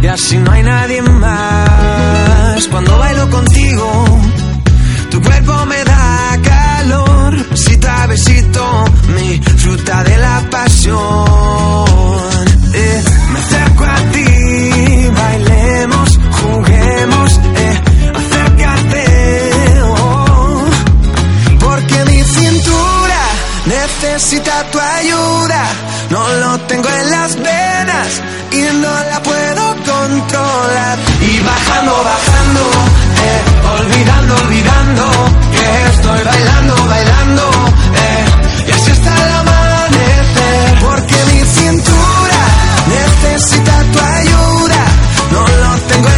Y así no hay nadie más cuando bailo contigo. Tu cuerpo me da calor, besito a besito, mi fruta de la pasión. Eh, me acerco a ti, bailemos, juguemos, necesita tu ayuda. No lo tengo en las venas y no la puedo controlar. Y bajando, bajando, eh, olvidando, olvidando que estoy bailando, bailando. Eh, y así hasta el amanecer. Porque mi cintura necesita tu ayuda. No lo tengo en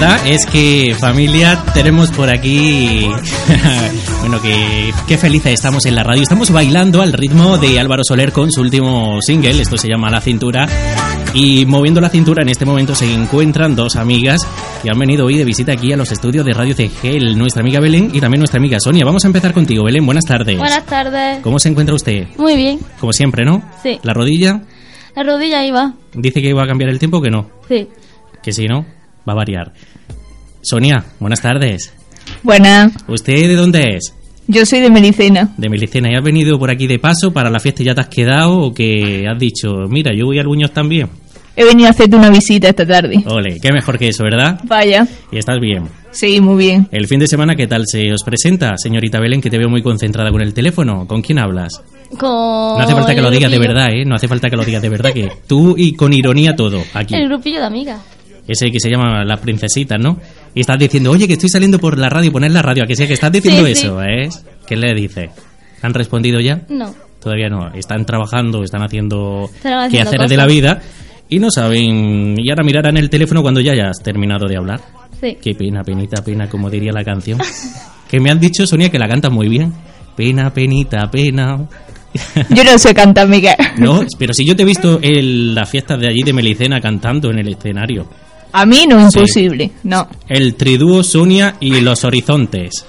Verdad es que familia tenemos por aquí, bueno que qué felices estamos en la radio. Estamos bailando al ritmo de Álvaro Soler con su último single, esto se llama La Cintura. Y moviendo la cintura en este momento se encuentran dos amigas que han venido hoy de visita aquí a los estudios de Radio CGL, nuestra amiga Belén y también nuestra amiga Sonia. Vamos a empezar contigo, Belén, buenas tardes. Buenas tardes. ¿Cómo se encuentra usted? Muy bien. Como siempre, ¿no? Sí. ¿La rodilla? La rodilla iba. Dice que iba a cambiar el tiempo o que no. Sí. Que si no, va a variar. Sonia, buenas tardes. Buenas, ¿Usted de dónde es? yo soy de Melicena. De Milicena. ¿Y has venido por aquí de paso para la fiesta y ya te has quedado o que has dicho, mira, yo voy al Buños también? He venido a hacerte una visita esta tarde. Ole, qué mejor que eso, ¿verdad? Vaya, Y estás bien. sí, muy bien. El fin de semana, ¿qué tal se os presenta, señorita Belén, que te veo muy concentrada con el teléfono? ¿Con quién hablas? Con No hace falta que lo digas de verdad, ¿eh? No hace falta que lo digas de verdad, que tú y con ironía todo, aquí. El grupillo de amigas. Ese que se llama Las Princesitas, ¿no? Y estás diciendo, oye, que estoy saliendo por la radio, poner la radio, a que sea que estás diciendo Sí, sí. eso, ¿eh? ¿Qué le dice? ¿Han respondido ya? No. Todavía no. Están trabajando, están haciendo haciendo quehaceres de la vida y no saben. Y ahora mirarán el teléfono cuando ya hayas terminado de hablar. Sí. Qué pena, penita, pena, como diría la canción. que me han dicho, Sonia, que la cantas muy bien. Pena, penita, pena. Yo no sé cantar, Miguel. no, pero si yo te he visto en las fiestas de allí de Melicena cantando en el escenario. A mí no es Sí. imposible, no. El tridúo Sonia y los horizontes.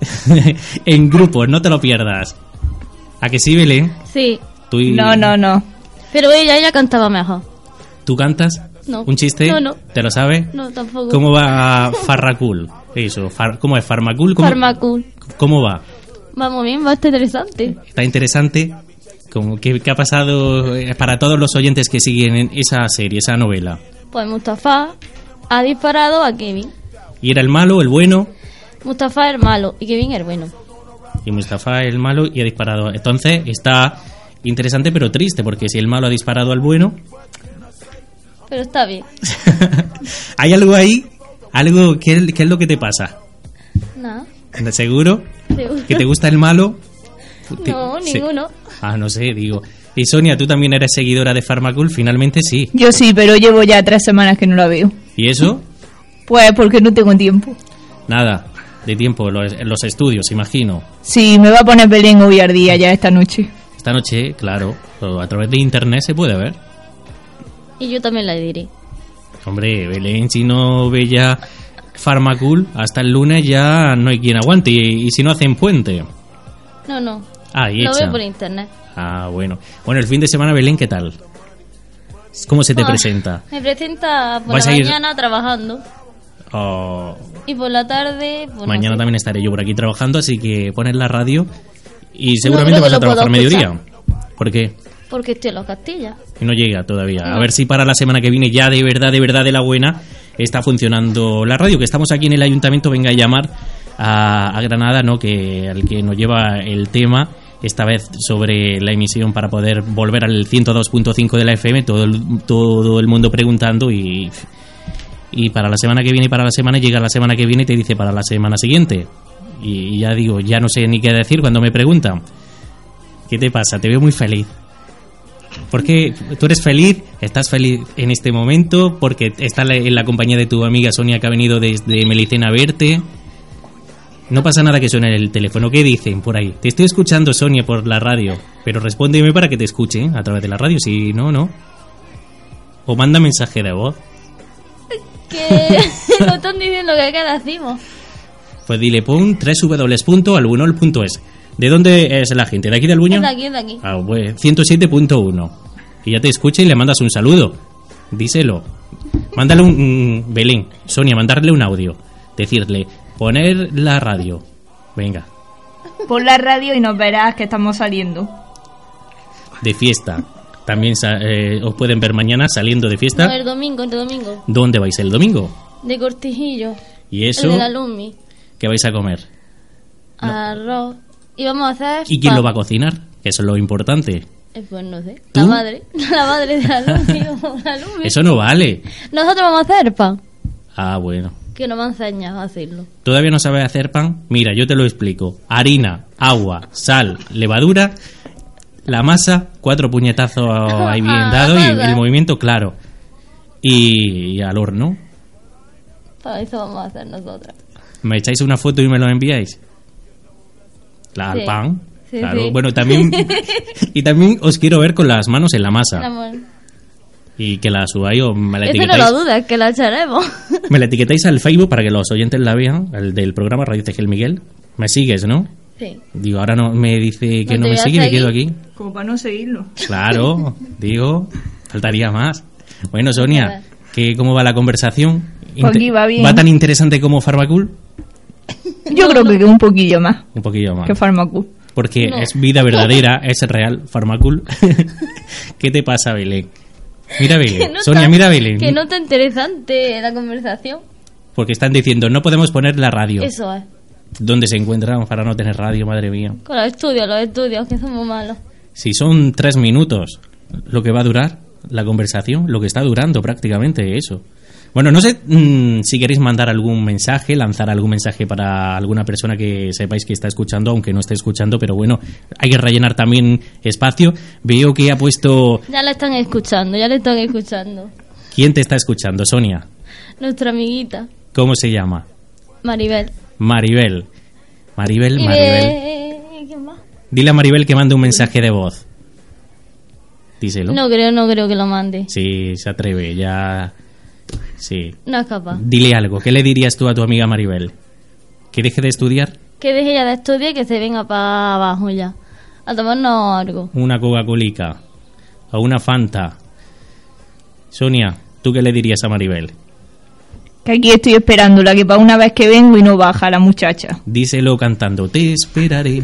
en grupos, no te lo pierdas. ¿A que sí, Belén? Sí. Tú, y- No, no, no. Pero ella, ella cantaba mejor. ¿Tú cantas? No. ¿Un chiste? No, no. ¿Te lo sabes? No, tampoco. ¿Cómo va Farracul? Eso, far- ¿cómo es? ¿Farmacul? ¿Cómo, Farmacul. ¿Cómo va? Vamos bien, va a estar interesante. ¿Está interesante? Como, ¿qué, qué ha pasado eh, para todos los oyentes que siguen en esa serie, esa novela? Pues Mustafa ha disparado a Kevin. ¿Y era el malo, el bueno? Mustafa es el malo y Kevin es el bueno. Y Mustafa el malo y ha disparado. Entonces está interesante pero triste, porque si el malo ha disparado al bueno, Pero está bien. ¿hay algo ahí? ¿Algo? ¿Qué, qué es lo que te pasa? Nada. ¿Seguro? Seguro. ¿Que te gusta el malo? Te- No, ninguno. Ah, no sé, digo. Y Sonia, tú también eres seguidora de Pharmacul, finalmente sí. Yo sí, pero llevo ya tres semanas que no la veo. ¿Y eso? Pues porque no tengo tiempo. Nada, de tiempo, los, los estudios, imagino. Sí, me va a poner Belén hoy al día ya esta noche. Esta noche, claro, o a través de internet se puede ver. Y yo también la diré. Hombre, Belén, si no ve ya Pharmacul, hasta el lunes ya no hay quien aguante. Y, y si no hacen puente. No, no. Ah, y Lo hecha. veo por internet. Ah, bueno. Bueno, el fin de semana, Belén, ¿qué tal? ¿Cómo se te Ah, presenta? Me presenta por ¿Vas la ir- mañana trabajando. Oh, Y por la tarde. no mañana también estaré yo por aquí trabajando, así que pones la radio y seguramente que vas a trabajar mediodía. ¿Por qué? Porque estoy en los Castillas. Y no llega todavía. A No. ver si para la semana que viene ya de verdad, de verdad, de la buena, está funcionando la radio. Que estamos aquí en el ayuntamiento, venga a llamar a, Granada, ¿no? Que al que nos lleva el tema, esta vez sobre la emisión para poder volver al 102.5 de la FM, todo el, todo el mundo preguntando y, y para la semana que viene y para la semana llega la semana que viene y te dice para la semana siguiente. Y, ya digo, ya no sé ni qué decir cuando me preguntan. ¿Qué te pasa? Te veo muy feliz. Porque tú eres feliz, estás feliz en este momento, porque estás en la compañía de tu amiga Sonia que ha venido desde Melicena a verte. No pasa nada que suene el teléfono. ¿Qué dicen por ahí? Te estoy escuchando, Sonia, por la radio. Pero respóndeme para que te escuche ¿eh? a través de la radio. Si no, no. O manda mensaje de voz. Que nos están diciendo que qué decimos. Pues dile, pon www.albunol.es. ¿De dónde es la gente? ¿De aquí del Buño? Es de aquí, es de aquí. Ah, pues 107.1. Y ya te escucha y le mandas un saludo. Díselo. Mándale un... mm, Belén, Sonia, mandarle un audio. Decirle, poner la radio. Venga, Pon la radio y nos verás que estamos saliendo. de fiesta. También eh, os pueden ver mañana saliendo de No, fiesta. el domingo, el domingo. ¿Dónde vais el domingo? De cortijillo. Y El eso, de la Lumi. ¿qué vais a comer? Arroz. Y vamos a hacer. ¿Y quién lo va a cocinar? Que eso es lo importante. Eh, Pues no sé. ¿Tú? La madre. La madre de la Lumi. o la Lumi. Eso no vale. Nosotros vamos a hacer pan. Ah, bueno. Que no me han enseñado a hacerlo. ¿Todavía no sabes hacer pan? Mira, yo te lo explico. Harina, agua, sal, levadura, la masa, cuatro puñetazos ahí bien dados y el movimiento claro. Y, y al horno. Para eso vamos a hacer nosotras. ¿Me echáis una foto y me lo enviáis? La, al Sí. pan. Sí, claro. sí. Bueno, también... y también os quiero ver con las manos en la masa. Y que la subáis o me la Eso no lo dudes, que la echaremos. Me la etiquetáis al Facebook para que los oyentes la vean, el del programa Radio Tegel Miguel. Me sigues, ¿no? sí. Digo, ahora no me dice que No no, me sigue, me quedo aquí. Como para no seguirlo. Claro, digo, faltaría más. Bueno, Sonia, ¿qué, ¿cómo va la conversación? Pues aquí va bien. ¿Va tan interesante como Farmacul? Yo creo que un poquillo más Un poquillo más. que Farmacul. Porque No. es vida verdadera, es real, Farmacul. ¿Qué te pasa, Belén? Mira Que Belén, no Sonia, está- mira Belén. Que no está interesante la conversación. Porque están diciendo, no podemos poner la radio. Eso es. ¿Dónde se encuentran para no tener radio, madre mía? Con los estudios, los estudios, que somos malos. Si son tres minutos lo que va a durar la conversación, lo que está durando prácticamente eso. Bueno, no sé mm, si queréis mandar algún mensaje, lanzar algún mensaje para alguna persona que sepáis que está escuchando, aunque no esté escuchando, pero bueno, hay que rellenar también espacio. Veo que ha puesto... Ya la están escuchando, ya la están escuchando. ¿Quién te está escuchando? Sonia. Nuestra amiguita, ¿Cómo se llama? Maribel. Maribel. Maribel, Y Maribel. de... ¿Quién más? Dile a Maribel que mande un mensaje de voz. Díselo. No creo, no creo que lo mande. Sí, se atreve, ya... Sí. No es capaz. Dile algo. ¿Qué le dirías tú a tu amiga Maribel? ¿Que deje de estudiar? Que deje ya de estudiar y que se venga para abajo ya. A tomarnos algo. Una Coca-Colica. O una Fanta. Sonia, ¿tú qué le dirías a Maribel? Que aquí estoy esperándola, que para una vez que vengo y no baja la muchacha. Díselo cantando, te esperaré.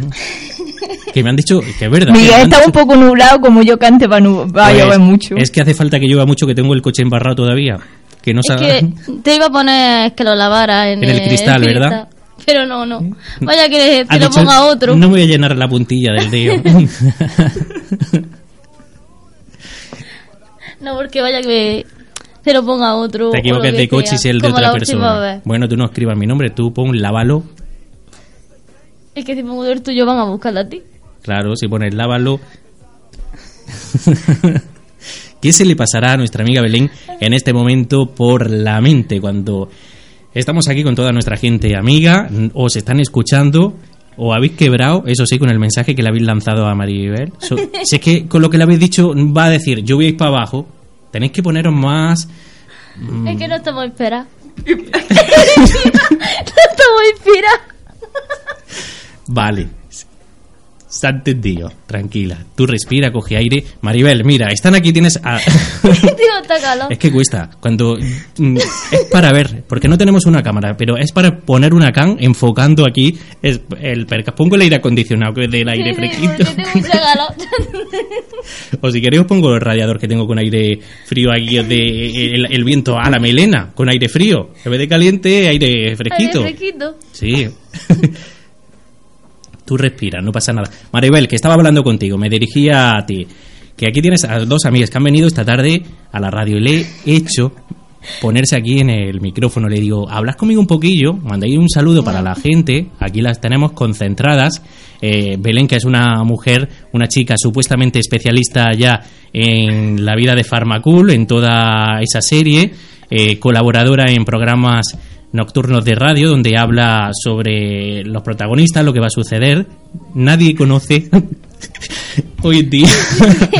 que me han dicho que es verdad. Miguel está dicho- un poco nublado, como yo cante va, a Pues, llover mucho. Es que hace falta que llueva mucho, que tengo el coche embarrado todavía. Que no Es que te iba a poner que lo lavara en, En el cristal, ¿verdad? Pero no, no. Vaya que te lo dicho, ponga otro. No me voy a llenar la puntilla del dedo. No, porque vaya que se lo ponga otro. Te equivocas de coche y es el de otra persona. Bueno, tú no escribas mi nombre, tú pon lávalo. Es que si pongo el tuyo van a buscarla a ti. Claro, si pones lávalo. ¿Qué se le pasará a nuestra amiga Belén en este momento por la mente cuando estamos aquí con toda nuestra gente amiga, os están escuchando o habéis quebrado, eso sí, con el mensaje que le habéis lanzado a Maribel? So- si es que con lo que le habéis dicho va a decir, yo voy a ir para abajo, tenéis que poneros más... Mm. Es que no estamos esperados. no estamos inspirados. Vale. Ha entendido. Tranquila. Tú respira, coge aire. Maribel, mira, están aquí, tienes... a- está es que cuesta. Cuando... mm, Es para ver, porque no tenemos una cámara, pero es para poner una can enfocando aquí el perca. Pongo el aire acondicionado, que es del aire fresquito. O si queréis os pongo el radiador que tengo con aire frío aquí de el, el viento a la melena, con aire frío. En vez de caliente, aire fresquito. Aire fresquito. Sí. Tú respira, no pasa nada. Maribel, que estaba hablando contigo, me dirigía a ti. Que aquí tienes a dos amigas que han venido esta tarde a la radio le he hecho ponerse aquí en el micrófono. Le digo, hablas conmigo un poquillo, mandáis un saludo para la gente. Aquí las tenemos concentradas. Eh, Belén, que es una mujer, una chica supuestamente especialista ya en la vida de Farmacul, en toda esa serie, eh, colaboradora en programas nocturnos de radio donde habla sobre los protagonistas, lo que va a suceder. Nadie conoce hoy en día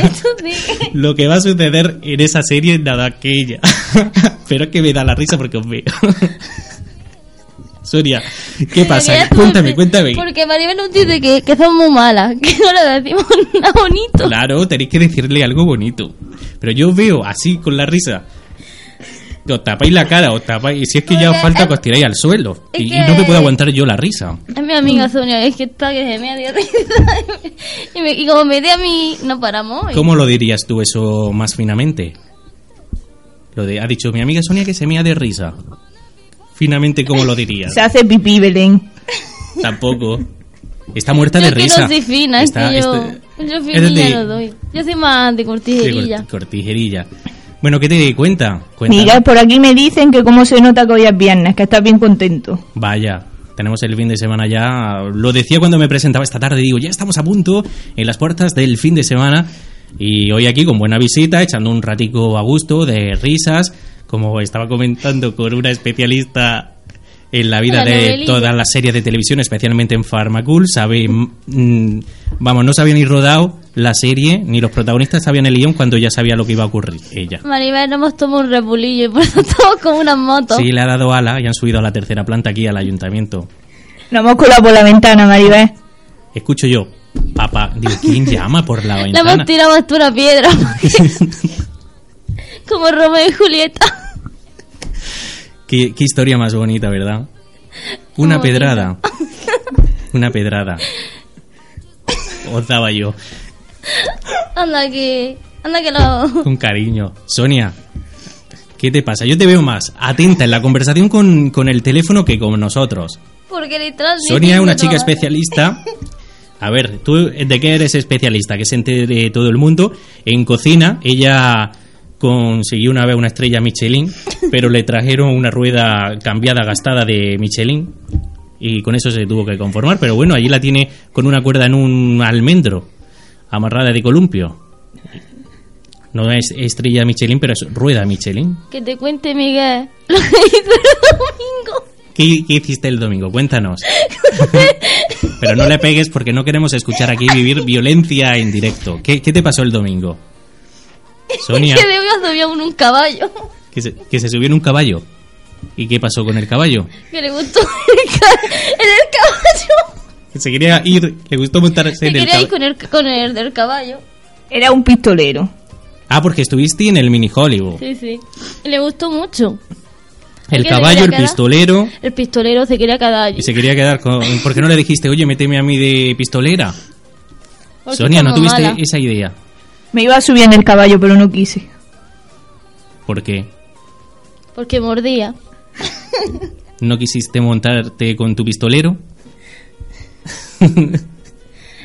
lo que va a suceder en esa serie nada que ella. Pero es que me da la risa porque os veo. Sonia, ¿qué pasa? Cuéntame, cuéntame. Porque Maribel nos dice que, que son muy malas, que no le decimos nada bonito. Claro, tenéis que decirle algo bonito. Pero yo os veo así con la risa. Os tapáis la cara, os tapáis. Y si es que ya os falta es- que os tiráis al suelo. es Y, no me puedo aguantar yo la risa. Es mi amiga Sonia, es que está que se me dio risa. Y, me- y como me di a mí, no paramos. y- ¿Cómo lo dirías tú eso más finamente? Lo de, ha dicho mi amiga Sonia que se mea de risa. Finamente, ¿cómo lo dirías? Se hace pipí, Belén. Tampoco. Está muerta Yo de es que risa. no soy fina, es Está- que yo, este- yo es de- no doy. Yo soy más de de cortijerilla. cort- cortijerilla. Bueno, ¿qué te cuenta? Cuenta. Mira, por aquí me dicen que cómo se nota que hoy es viernes, que estás bien contento. Vaya, tenemos el fin de semana ya. Lo decía cuando me presentaba esta tarde, digo, ya estamos a punto en las puertas del fin de semana. Y hoy aquí con buena visita, echando un ratico a gusto de risas, como estaba comentando con una especialista en la vida La de novelilla. todas las series de televisión, especialmente en Pharmacul, sabe, mm, vamos, no se había ni rodado la serie, ni los protagonistas sabían el guion cuando ya sabía lo que iba a ocurrir ella. Maribel, no hemos tomado un repulillo y por eso estamos como unas motos. Sí, le ha dado ala y han subido a la tercera planta aquí al ayuntamiento. Nos hemos colado por la ventana, Maribel. Escucho yo, papá, digo, ¿quién llama por la Le ventana? hemos tirado hasta una piedra. como Romeo y Julieta. ¿Qué, qué historia más bonita, ¿verdad? Una pedrada. Una pedrada. Os daba yo, Anda que... Anda que lo... con cariño. Sonia, ¿qué te pasa? Yo te veo más atenta en la conversación con, con el teléfono que con nosotros. Porque literal... Sonia es una chica todo. especialista. A ver, ¿tú de qué eres especialista? Que se entere todo el mundo. En cocina, ella consiguió una vez una estrella Michelin, pero le trajeron una rueda cambiada, gastada de Michelin. Y con eso se tuvo que conformar. Pero bueno, allí la tiene con una cuerda en un almendro, amarrada de columpio. No es estrella Michelin, pero es rueda Michelin. Que te cuente Miguel lo que el domingo. ¿Qué, qué hiciste el domingo? Cuéntanos. Pero no le pegues porque no queremos escuchar aquí vivir violencia en directo. ¿Qué, qué te pasó el domingo? Sonia, Que debió subir en un caballo. que se, que se subió en un caballo. ¿Y qué pasó con el caballo? Que le gustó el ca- en el caballo. Que se quería ir, le gustó montarse Se en el quería ir caballo. con el, con el del caballo. Era un pistolero. Ah, porque estuviste en el mini Hollywood. Sí, sí. Y le gustó mucho. El ¿Qué se caballo, el quedar? pistolero. El pistolero se quería quedar allí. Y se quería quedar con... ¿Por qué no le dijiste, oye, méteme a mí de pistolera? Porque Sonia, ¿no tuviste malas. esa idea? Me iba a subir en el caballo, pero no quise. ¿Por qué? Porque mordía. ¿No quisiste montarte con tu pistolero?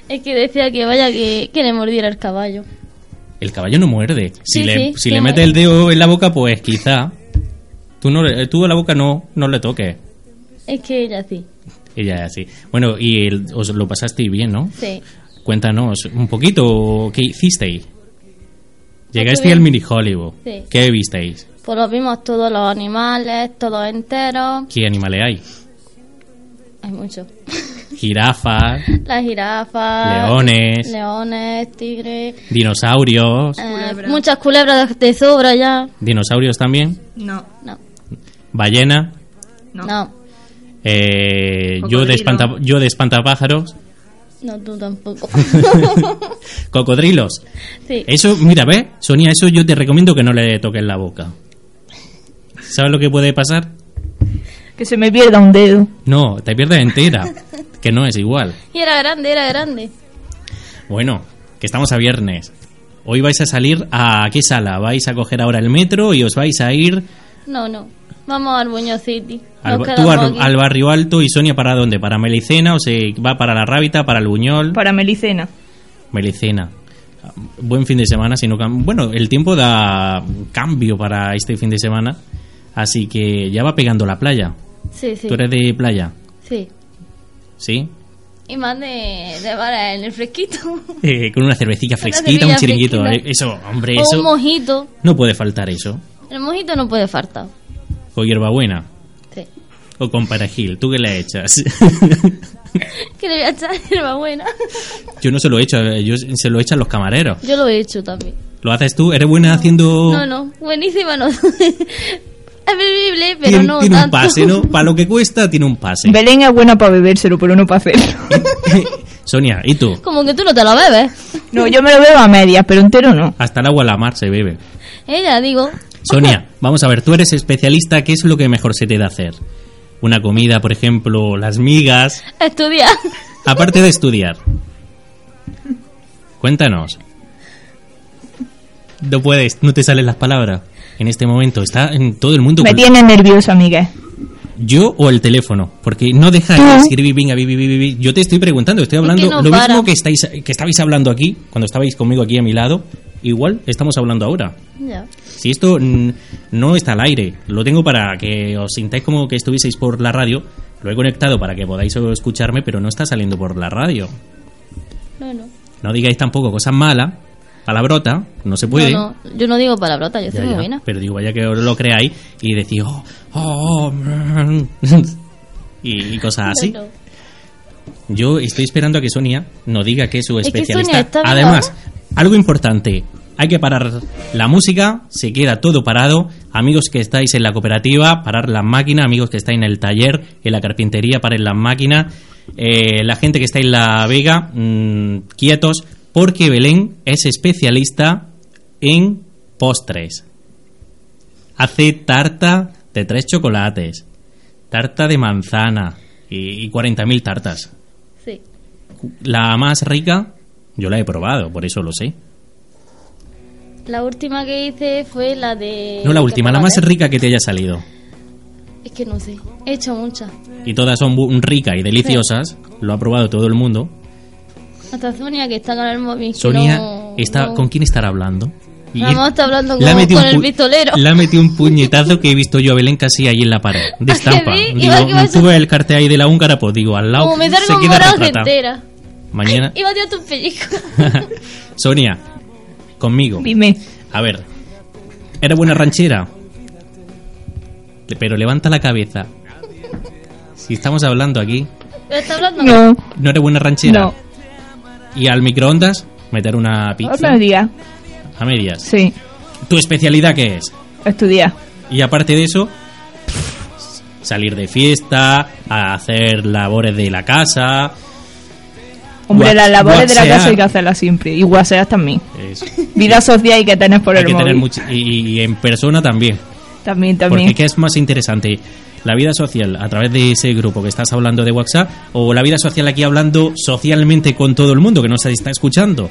Es que decía que vaya que, que le mordiera el caballo. El caballo no muerde. Si Sí, le, sí, si le metes el dedo en la boca, pues quizá. Tú, no, tú a la boca no, no le toques. Es que ella sí. Ella así. Bueno, y el- os lo pasasteis bien, ¿no? Sí. Cuéntanos un poquito qué hicisteis. Llegasteis al mini Hollywood. Sí. ¿Qué visteis? Pues lo vimos todos los animales, todos enteros. ¿Qué animales hay? Hay muchos. Jirafas, Las jirafas. Leones. Leones, tigres. dinosaurios. eh, muchas culebras de sobra ya. Dinosaurios también. No, No. Ballena. no. No. eh, yo, de espanta, yo de espantapájaros. No, tú tampoco. Cocodrilos. sí. Eso, mira, ¿ves? Sonia, eso yo te recomiendo que no le toques la boca. ¿Sabes lo que puede pasar? Que se me pierda un dedo. No, te pierdes entera. Que no es igual. Y era grande, era grande. Bueno, que estamos a viernes. Hoy vais a salir a qué sala? ¿Vais a coger ahora el metro y os vais a ir No, no. Vamos al Buño City. Al, tú al, barrio alto y Sonia para dónde? ¿Para Melicena o se va para la Rábita, para el Buñol? Para Melicena. Melicena. Buen fin de semana, si no cam- bueno, el tiempo da cambio para este fin de semana, así que ya va pegando la playa. Sí, sí. ¿Tú eres de playa? Sí. ¿Sí? Y más de, de vara en el fresquito. Eh, con una cervecita Una fresquita, un chiringuito. fresquita. eh, Eso, hombre, O un eso. mojito. No puede faltar eso. El mojito no puede faltar. Con hierbabuena. O con perejil. ¿Tú qué le echas? Que le voy a echar hierba buena. yo no se lo he hecho, eh, yo se lo echan los camareros. Yo lo he hecho también. ¿Lo haces tú? ¿Eres buena haciendo...? No, no. Buenísima no. es bebible, pero tiene no tiene un tanto. pase, ¿no? Para lo que cuesta, tiene un pase. Belén es buena para bebérselo, pero no para hacerlo. Sonia, ¿y tú? Como que tú no te lo bebes. No, yo me lo bebo a medias, pero entero no. Hasta el agua a la mar se bebe. Ella, digo. Sonia, vamos a ver, tú eres especialista, ¿qué es lo que mejor se te da hacer? Una comida, por ejemplo, las migas, Estudiar. aparte de estudiar. Cuéntanos. No puedes, no te salen las palabras. En este momento está en todo el mundo. Me tiene nerviosa, Miguel. Yo o el teléfono, porque no deja de escribir, venga, vi, vi, vi, vi. Yo te estoy preguntando, estoy hablando no lo para. mismo que estáis que estabais hablando aquí, cuando estabais conmigo aquí a mi lado, igual estamos hablando ahora. Si esto no está al aire, lo tengo para que os sintáis como que estuvieseis por la radio, lo he conectado para que podáis escucharme, pero no está saliendo por la radio. No, no. No digáis tampoco cosas malas, palabrota, no se puede. No, no. Yo no digo palabrota, yo soy muy buena. Pero digo, vaya que os lo creáis y decís, oh, oh, oh, mm", y, y cosas así. No, no. Yo estoy esperando a que Sonia no diga que es su que especialista. Está viva. Además, algo importante, hay que parar la música, se queda todo parado. Amigos que estáis en la cooperativa, parar la máquina. Amigos que estáis en el taller, en la carpintería, paren la máquina. Eh, la gente que está en la vega, mm, quietos, porque Belén es especialista en postres. Hace tarta de tres chocolates, tarta de manzana y, y 40.000 tartas. Sí. La más rica, yo la he probado, por eso lo sé. La última que hice fue la de... No la última, la más rica que te haya salido. Es que no sé. He hecho muchas. Y todas son ricas y deliciosas. Lo ha probado todo el mundo. Hasta Sonia que está con el móvil. Sonia, no- está, no- ¿con quién estará hablando? Vamos, está hablando con, con un el pistolero. Le ha metido un puñetazo que he visto yo a Belén casi ahí en la pared, de ¿A que estampa. sí? Digo, tuve el cartel ahí de la húngara, pues digo, al lado Como me se queda entera. Mañana, Iba a tirar tu pellizco. Sonia, conmigo. Dime. A ver, ¿eres buena ranchera? Pero levanta la cabeza. Si estamos hablando aquí, ¿Pero está hablando? No. ¿no eres buena ranchera? No. ¿Y al microondas? ¿Meter una pizza? Otro día. A medias. Sí. ¿Tu especialidad qué es? Estudiar. Y aparte de eso, salir de fiesta, a hacer labores de la casa. Hombre, las labores de la casa hay que hacerlas siempre. Y guaseas también. Eso. Vida social hay que tener por Hay el que tener móvil. mucho. Y, y en persona también. También, también. Porque ¿qué es más interesante? ¿La vida social a través de ese grupo que estás hablando de WhatsApp o la vida social aquí hablando socialmente con todo el mundo que nos está escuchando?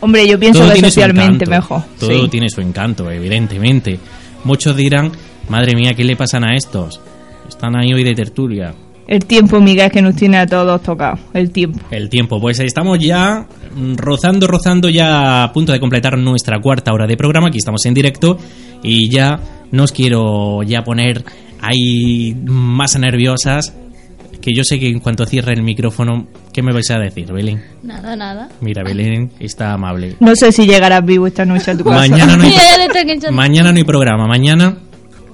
Hombre, yo pienso todo que socialmente mejor. Todo sí. tiene su encanto, evidentemente. Muchos dirán, madre mía, ¿qué le pasan a estos? Están ahí hoy de tertulia. El tiempo, Miguel, que nos tiene a todos tocados. El tiempo. El tiempo, pues estamos ya rozando, rozando ya a punto de completar nuestra cuarta hora de programa. Aquí estamos en directo y ya no os quiero ya poner ahí más nerviosas. Que yo sé que en cuanto cierre el micrófono, ¿qué me vais a decir, Belén? Nada, nada. Mira, Belén está amable. No sé si llegarás vivo esta noche a tu casa. Mañana no hay, mañana no hay programa, mañana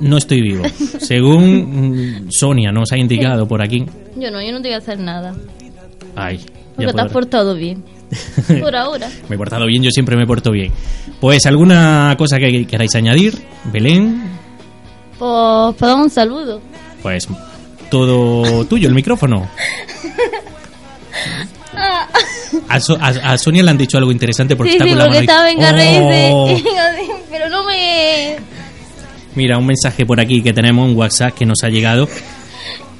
no estoy vivo. Según mm, Sonia nos ha indicado por aquí. Yo no, yo no te voy a hacer nada. Ay, Porque te has por- portado bien. Por ahora. Me he portado bien, yo siempre me porto bien. Pues alguna cosa que queráis añadir, Belén, Pues, pues un saludo. pues todo tuyo, el micrófono. A, So- a- a Sonia le han dicho algo interesante porque sí, está sí, con la porque mano estaba en Oh. pero no me... Mira, un mensaje por aquí que tenemos, un WhatsApp que nos ha llegado.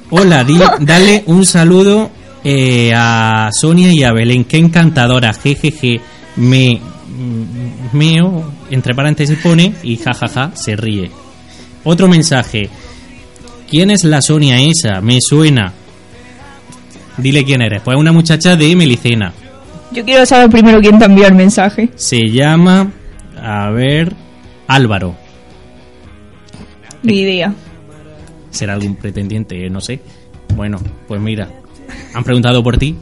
Hola, di- dale un saludo eh, a Sonia y a Belén. Qué encantadora, jejeje. Me. mm, Meo, entre paréntesis pone, y jajaja, se ríe. Otro mensaje. ¿Quién es la Sonia esa? Me suena. Dile quién eres. Pues una muchacha de Melicena. Yo quiero saber primero quién te envió el mensaje. Se llama. A ver. Álvaro. Ni idea. será algún pretendiente, no sé. Bueno, pues mira, han preguntado por ti.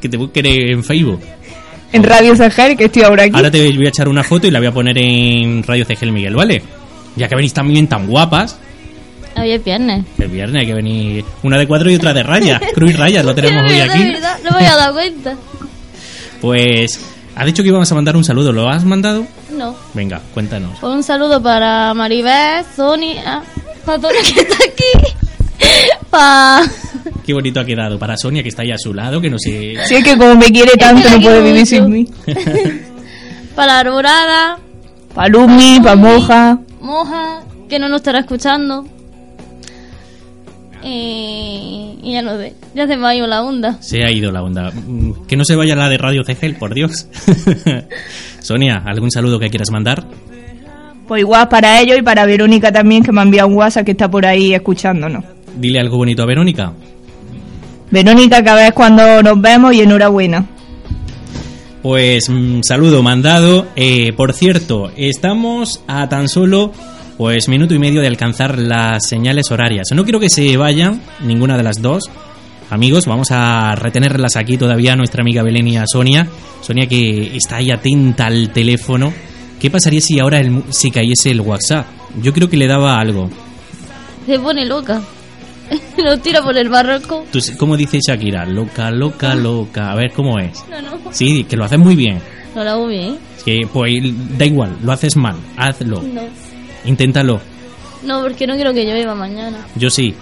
Que te busquen en Facebook. En Radio Sajar, que estoy ahora aquí. Ahora te voy a echar una foto y la voy a poner en Radio Cegel Miguel, ¿vale? Ya que venís también tan guapas, Hoy es viernes. el viernes hay que venir una de cuatro y otra de rayas. Cruz y rayas, lo tenemos hoy aquí. No me había dado cuenta. Pues, ha dicho que íbamos a mandar un saludo. ¿Lo has mandado? No. Venga, cuéntanos. Pues un saludo para Maribel, Sonia, para Sonia que está aquí. Para... Qué bonito ha quedado. Para Sonia, que está ahí a su lado, que no sé. Si es que como me quiere tanto, no puede vivir mucho. sin mí. Para Arborada, Pa' Lumi, pa' Moja. Moja, que no nos estará escuchando. Y, y ya no sé, ya se me ha ido la onda. Se ha ido la onda. Mm, Que no se vaya la de Radio Cegel, por Dios. Sonia, ¿algún saludo que quieras mandar? Pues igual para ellos y para Verónica también, que me ha enviado un WhatsApp que está por ahí escuchándonos. Dile algo bonito a Verónica. Verónica, cada vez cuando nos vemos y enhorabuena. Pues mm, saludo mandado. Eh, por cierto, estamos a tan solo pues minuto y medio de alcanzar las señales horarias. No quiero que se vayan ninguna de las dos. Amigos, vamos a retenerlas aquí todavía nuestra amiga Belén y a Sonia. Sonia que está ahí atenta al teléfono. ¿Qué pasaría si ahora el, si cayese el WhatsApp? Yo creo que le daba algo. Se pone loca. Nos tira por el barranco. Tú, ¿Cómo dice Shakira? Loca, loca, loca. A ver cómo es. No, no. Sí, que lo haces muy bien. No la hago bien. Que pues da igual, lo haces mal. Hazlo. No. Inténtalo. No, porque no quiero que llueva mañana. Yo sí.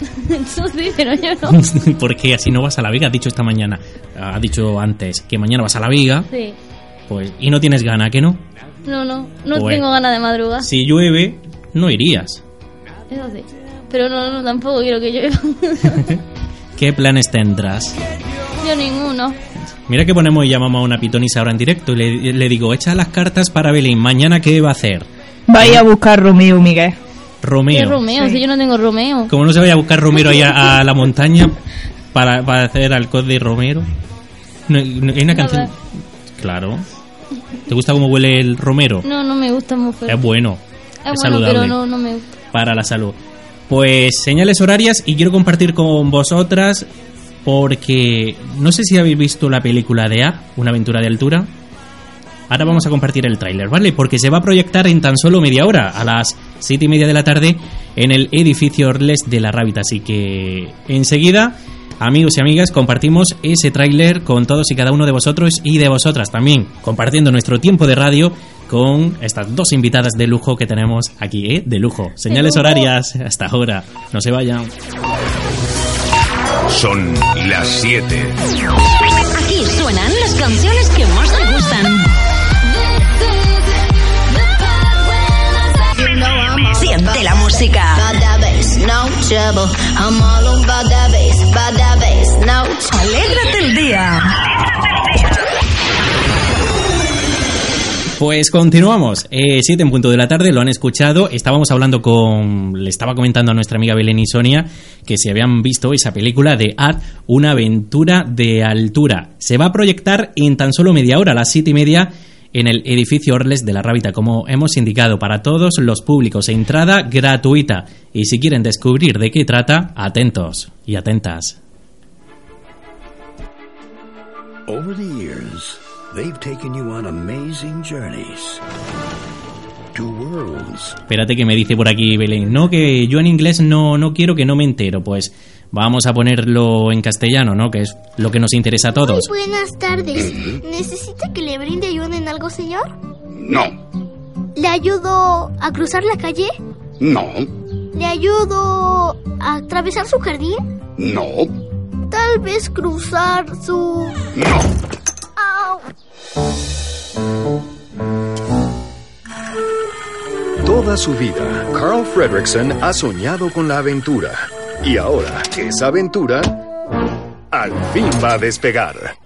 Eso sí, pero yo no. Porque así no vas a la Vega. Ha dicho esta mañana, ha dicho antes que mañana vas a la Vega. Sí. Pues, y no tienes gana, ¿que no? No, no. No Bueno. tengo ganas de madrugar. Si llueve, no irías. Eso sí. Pero no, no, tampoco quiero que llueva. ¿Qué planes tendrás? yo ninguno. Mira que ponemos y llamamos a una pitonisa ahora en directo y le, le digo, echa las cartas para Belén. Mañana, ¿qué va a hacer? Vaya a buscar Romeo, Miguel. ¿Qué Romeo. Romeo? Si yo no tengo Romeo. Como no se vaya a buscar Romero ahí a, a la montaña para, para hacer alcohol de Romero. No, no, hay una No, canción. Claro. ¿Te gusta cómo huele el Romero? No, no me gusta muy feo. Es bueno. Es es bueno, saludable pero no, no me gusta. para la salud. Pues señales horarias y quiero compartir con vosotras porque no sé si habéis visto la película de A, una aventura de altura. Ahora vamos a compartir el tráiler, ¿vale? Porque se va a proyectar en tan solo media hora, a las siete y media de la tarde, en el edificio Orles de la Rábita. Así que enseguida, amigos y amigas, compartimos ese tráiler con todos y cada uno de vosotros y de vosotras también, compartiendo nuestro tiempo de radio con estas dos invitadas de lujo que tenemos aquí, ¿eh? De lujo. Señales lujo. horarias hasta ahora. No se vayan. Son las 7. Aquí suenan las canciones que más te gustan. Alégrate el día. Pues continuamos. Eh, siete en punto de la tarde, lo han escuchado. Estábamos hablando con. Le estaba comentando a nuestra amiga Belén y Sonia que se habían visto esa película de Ad, una aventura de altura. Se va a proyectar en tan solo media hora, a las siete y media, en el edificio Orles de la Rábita, como hemos indicado, para todos los públicos. Entrada gratuita. Y si quieren descubrir de qué trata, atentos y atentas. Over the years, they've taken you on amazing journeys to worlds Espérate que me dice por aquí Belén. No, que yo en inglés no, no quiero que no me entero. Pues vamos a ponerlo en castellano, ¿no? Que es lo que nos interesa a todos. Buenas tardes. ¿Necesita que le brinde ayuda en algo, señor? No, ¿Le ayudo a cruzar la calle? no, ¿Le ayudo a atravesar su jardín? no, Tal tal vez cruzar su... No. Au. Toda su vida, Carl Fredrickson ha soñado con la aventura. Y ahora, esa aventura al fin va a despegar.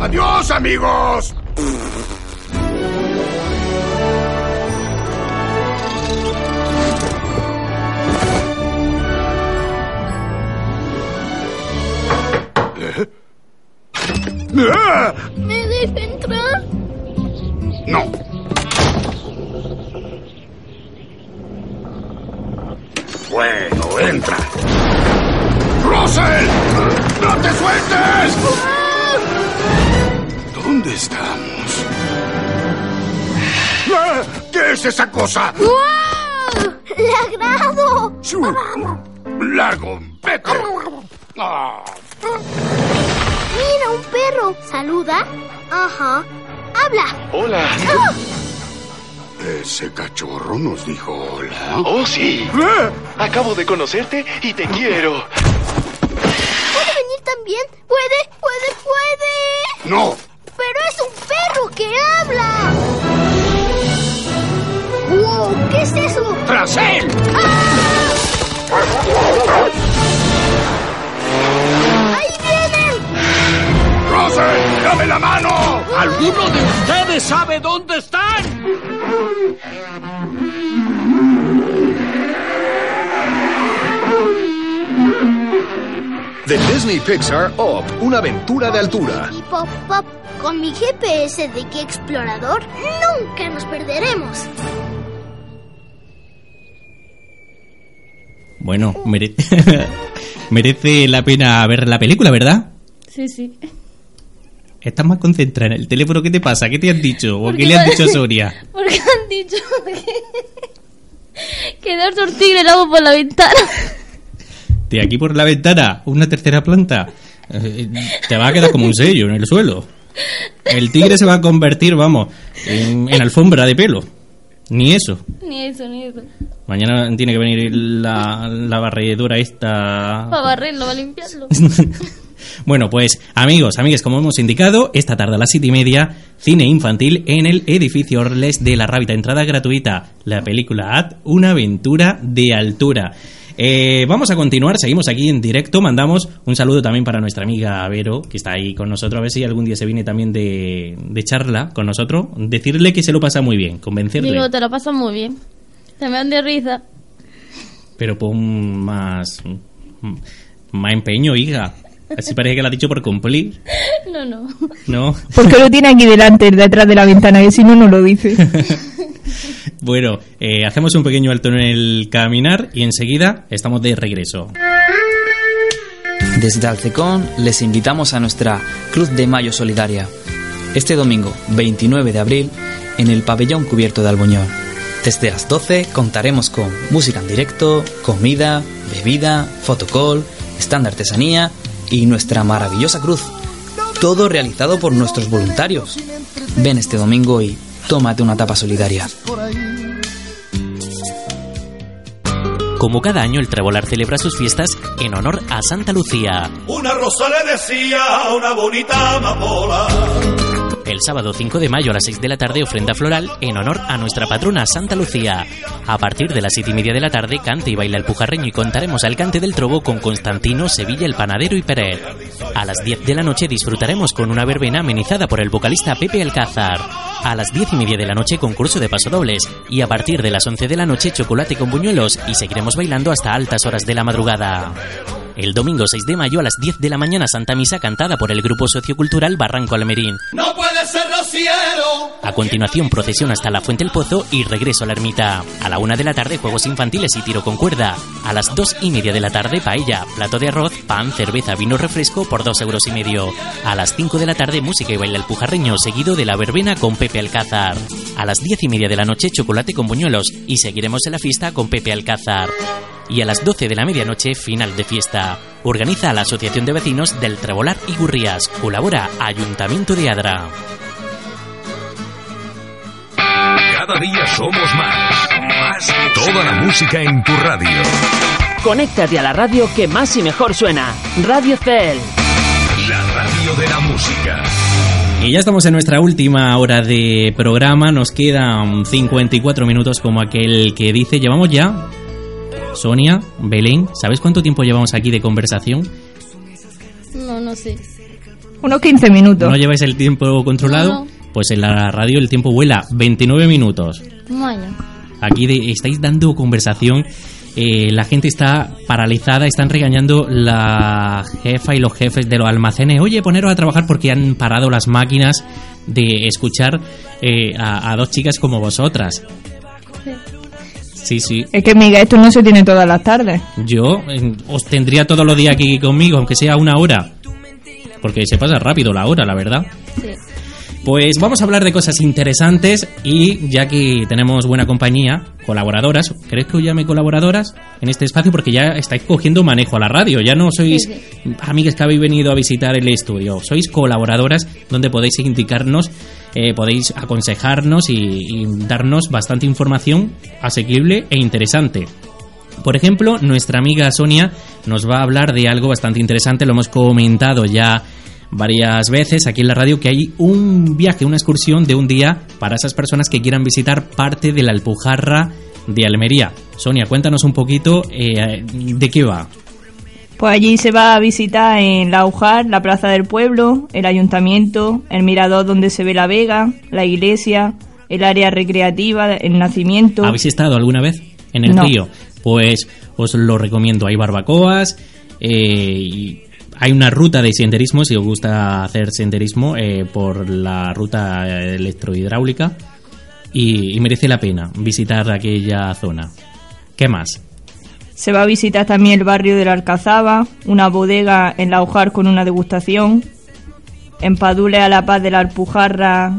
¡Adiós, amigos! ¿Eh? ¡Ah! ¿Me deja entrar? No. Bueno, entra. ¡Russell! ¡No te sueltes! ¿Dónde estamos? ¡Ah! ¿Qué es esa cosa? ¡Wow! ¡Le agrado! Chu. ¡Largo! ¡Vete! Ah. Mira, un perro. ¿Saluda? Ajá. ¡Habla! Hola. ¡Ah! Ese cachorro nos dijo hola. Oh, sí. ¡Ah! Acabo de conocerte y te quiero. ¿Puede venir también? ¿Puede? ¿Puede? ¿Puede? ¡No! ¡Pero es un perro que habla! ¡Wow! ¿Qué es eso? ¡Tras él! ¡Ahí ¡Russell! ¡Dame la mano! ¿Alguno de ustedes sabe dónde están? De Disney Pixar Up, una aventura de altura. Y pop, pop, con mi GPS de qué explorador, nunca nos perderemos. Bueno, mere- merece la pena ver la película, ¿verdad? Sí, sí. Estás más concentrada en el teléfono. ¿Qué te pasa? ¿Qué te han dicho? ¿O qué le han dicho a Soria? Porque han dicho que, que un tigre lobo por la ventana. De aquí por la ventana, una tercera planta. eh, te va a quedar como un sello en el suelo. El tigre se va a convertir, vamos, en, en alfombra de pelo. Ni eso. Ni eso, ni eso. Mañana tiene que venir la, la barredora esta. Para barrerlo, para limpiarlo. Bueno, pues amigos, amigas, como hemos indicado, esta tarde a las siete y media, cine infantil en el edificio Orles de la Rábita. Entrada gratuita. La película Ad, una aventura de altura. Eh, vamos a continuar, seguimos aquí en directo. Mandamos un saludo también para nuestra amiga Vero, que está ahí con nosotros. A ver si algún día se viene también de, de charla con nosotros. Decirle que se lo pasa muy bien, convencerle. Digo, te lo pasas muy bien. Se me dan de risa. Pero pon más. Más empeño, hija. Así parece que lo ha dicho por cumplir. No, no. ¿No? Porque lo tiene aquí delante, detrás de la ventana, que si no, no lo dice. Bueno, eh, hacemos un pequeño alto en el caminar y enseguida estamos de regreso. Desde Alcecón les invitamos a nuestra Cruz de Mayo Solidaria. Este domingo, 29 de abril, en el pabellón cubierto de Albuñol. Desde las 12 contaremos con música en directo, comida, bebida, fotocall, stand de artesanía y nuestra maravillosa cruz. Todo realizado por nuestros voluntarios. Ven este domingo y tómate una tapa solidaria. Como cada año, el Trebolar celebra sus fiestas en honor a Santa Lucía. Una rosa le decía a una bonita amapola. El sábado 5 de mayo a las 6 de la tarde, ofrenda floral en honor a nuestra patrona Santa Lucía. A partir de las 7 y media de la tarde, canta y baila el pujarreño y contaremos al cante del trobo con Constantino, Sevilla, el panadero y Pérez. A las 10 de la noche disfrutaremos con una verbena amenizada por el vocalista Pepe Alcázar. A las 10 y media de la noche, concurso de pasodobles. Y a partir de las 11 de la noche, chocolate con buñuelos y seguiremos bailando hasta altas horas de la madrugada. El domingo 6 de mayo a las 10 de la mañana, Santa Misa cantada por el grupo sociocultural Barranco Almerín. No puede ser rociero. A continuación, procesión hasta la Fuente del Pozo y regreso a la ermita. A la una de la tarde, juegos infantiles y tiro con cuerda. A las dos y media de la tarde, paella, plato de arroz, pan, cerveza, vino, refresco por dos euros y medio. A las cinco de la tarde, música y baile el pujarreño, seguido de la verbena con Pepe Alcázar. A las diez y media de la noche, chocolate con buñuelos y seguiremos en la fiesta con Pepe Alcázar. Y a las 12 de la medianoche, final de fiesta. Organiza la Asociación de Vecinos del Trebolar y Gurrías. Colabora Ayuntamiento de Adra. Cada día somos más. Más. Toda la música en tu radio. Conéctate a la radio que más y mejor suena. Radio CEL. La radio de la música. Y ya estamos en nuestra última hora de programa. Nos quedan 54 minutos como aquel que dice. Llevamos ya, Sonia, Belén, ¿sabes cuánto tiempo llevamos aquí de conversación? No, no sé. Unos 15 minutos. ¿No lleváis el tiempo controlado? No. Pues en la radio el tiempo vuela 29 minutos. Vaya. Aquí de- estáis dando conversación. eh, la gente está paralizada, están regañando la jefa y los jefes de los almacenes. Oye, poneros a trabajar porque han parado las máquinas de escuchar eh, a, a dos chicas como vosotras. Sí, sí. Es que Miguel, esto no se tiene todas las tardes. Yo eh, os tendría todos los días aquí conmigo, aunque sea una hora. Porque se pasa rápido la hora, la verdad. Sí. Pues vamos a hablar de cosas interesantes y ya que tenemos buena compañía, colaboradoras, ¿crees que os llame colaboradoras en este espacio? Porque ya estáis cogiendo manejo a la radio, ya no sois Sí, amigas que habéis venido a visitar el estudio, sois colaboradoras donde podéis indicarnos, eh, podéis aconsejarnos y, darnos bastante información asequible e interesante. Por ejemplo, nuestra amiga Sonia nos va a hablar de algo bastante interesante, lo hemos comentado ya varias veces aquí en la radio, que hay un viaje, una excursión de un día para esas personas que quieran visitar parte de la Alpujarra de Almería. Sonia, cuéntanos un poquito eh, de qué va. Pues allí se va a visitar en la Ujar, la Plaza del Pueblo, el Ayuntamiento, el mirador donde se ve la Vega, la iglesia, el área recreativa, el nacimiento. ¿Habéis estado alguna vez en el No. río? Pues os lo recomiendo. Hay barbacoas, eh, y hay una ruta de senderismo, si os gusta hacer senderismo, eh, por la ruta electrohidráulica y, y merece la pena visitar aquella zona. ¿Qué más? Se va a visitar también el barrio de la Alcazaba, una bodega en la Ujar con una degustación. En a la Paz de la Alpujarra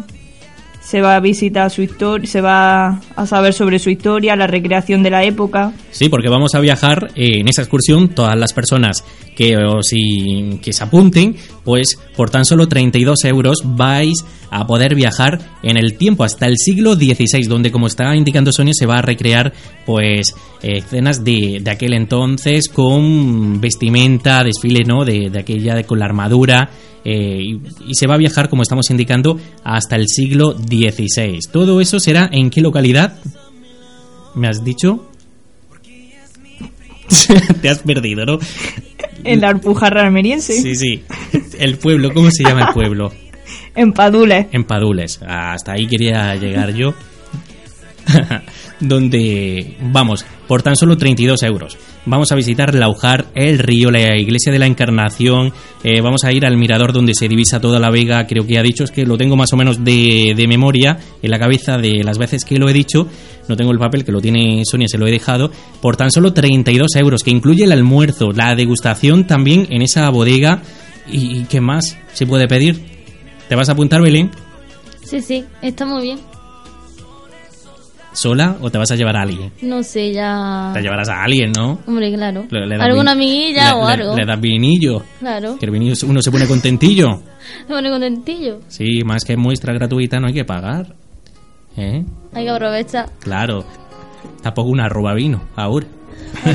se va a visitar su historia, se va a saber sobre su historia, la recreación de la época. Sí, porque vamos a viajar eh, en esa excursión, todas las personas que, os, y- que se apunten, pues por tan solo 32 euros vais a poder viajar en el tiempo hasta el siglo XVI, donde como está indicando Sonia se va a recrear pues escenas de, de aquel entonces con vestimenta, desfile, ¿no? De, de aquella, de, con la armadura. Eh, y, y se va a viajar, como estamos indicando, hasta el siglo XVI. Todo eso será en qué localidad? ¿Me has dicho? Te has perdido, ¿no? En la Alpujarra almeriense, Sí, sí. El pueblo, ¿cómo se llama el pueblo? en Padule. En Padules. Hasta ahí quería llegar yo. Donde, vamos, por tan solo 32 euros. Vamos a visitar Laujar, el río, la iglesia de la Encarnación. eh, vamos a ir al mirador donde se divisa toda la vega. Creo que ha dicho, es que lo tengo más o menos de, de memoria en la cabeza de las veces que lo he dicho. No tengo el papel que lo tiene Sonia, se lo he dejado. Por tan solo 32 euros, que incluye el almuerzo, la degustación también en esa bodega. ¿Y, y qué más se puede pedir? ¿Te vas a apuntar, Belén? Sí, sí, está muy bien. ¿Sola o te vas a llevar a alguien? No sé, ya. Te llevarás a alguien, ¿no? Hombre, claro. Le- le das ¿Alguna vin- amiguilla le- o algo? Le das vinillo. Claro. Que el vinillo uno se pone contentillo. Se pone contentillo. Sí, más que muestra gratuita no hay que pagar. ¿Eh? Hay que aprovechar. Claro. Tampoco una roba vino, ahora.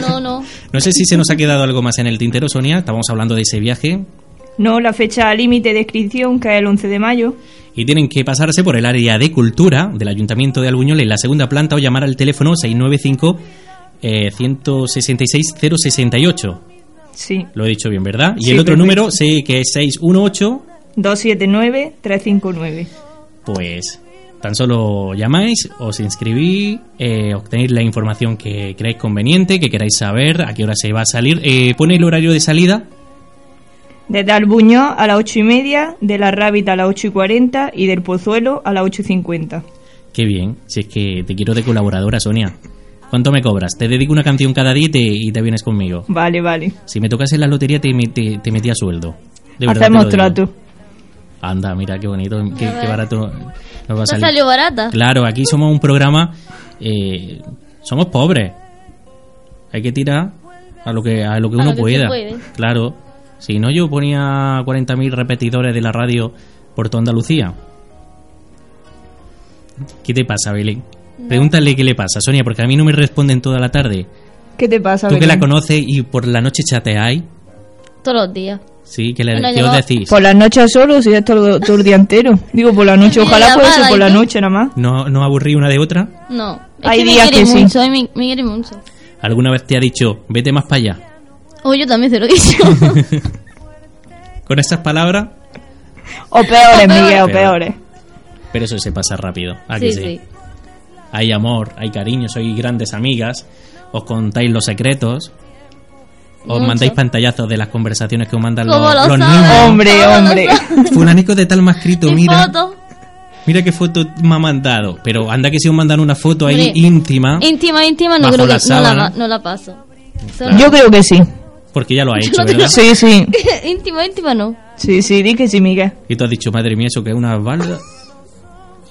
No, no. No sé si se nos ha quedado algo más en el tintero, Sonia. Estábamos hablando de ese viaje. No, la fecha límite de inscripción, que es el 11 de mayo. Y tienen que pasarse por el área de cultura del Ayuntamiento de Albuñol en la segunda planta o llamar al teléfono 695 eh, 166 068. Sí. Lo he dicho bien, ¿verdad? Y Sí, el otro perfecto. número sé que es 618 279-359. Pues tan solo llamáis, os inscribís, eh, obtenéis la información que creáis conveniente, que queráis saber, a qué hora se va a salir. Eh, pone el horario de salida. Desde Albuñol a las 8 y media, de la Rábita a las 8 y 40 y del Pozuelo a las 8 y 50. Qué bien, si es que te quiero de colaboradora, Sonia. ¿Cuánto me cobras? Te dedico una canción cada día y te, y te vienes conmigo. Vale, vale. Si me tocas en la lotería te, te, te metía sueldo. De verdad Hacemos te lo digo. trato. Anda, mira qué bonito, qué, qué barato nos va a ¿Te salir. salió barata? Claro, aquí somos un programa, eh, somos pobres. Hay que tirar a lo que a lo que A uno lo que se pueda. puede. Claro. Si no, yo ponía 40.000 repetidores de la radio por toda Andalucía. ¿Qué te pasa, Belén? Pregúntale qué le pasa, Sonia, porque a mí no me responden toda la tarde. ¿Qué te pasa, Tú que la conoces y por la noche chateáis, Todos los días. sí, ¿qué, le, Bueno, qué yo- os decís? Por las noches solo, si es todo, todo el día entero. Digo, por la noche, ojalá fuese por ¿y la noche nada más. ¿No, ¿No aburrí una de otra? No. Es Hay que me días quiere que sí. mucho, ay, me, me quiere mucho. ¿Alguna vez te ha dicho, vete más para allá? O yo también se lo he dicho. Con estas palabras, O peores, O Miguel, o peores. pero eso se pasa rápido. ¿a que sí, sí. Hay amor, hay cariño, sois grandes amigas, os contáis los secretos, os Mucho. mandáis pantallazos de las conversaciones que os mandan los, ¿Cómo lo los niños. Hombre, ¿Cómo lo hombre. Fulanico de tal me ha escrito, ¿Y mira, foto? mira qué foto me ha mandado. Pero anda que si os mandan una foto ahí Hombre, íntima, Íntima, íntima, no creo la que no la, sábana. no la paso. Claro. Yo creo que sí. Porque ya lo ha hecho, ¿verdad? Sí, sí. íntima, íntima no. Sí, sí, di que sí, Miguel. Y tú has dicho, madre mía, eso que es una balda.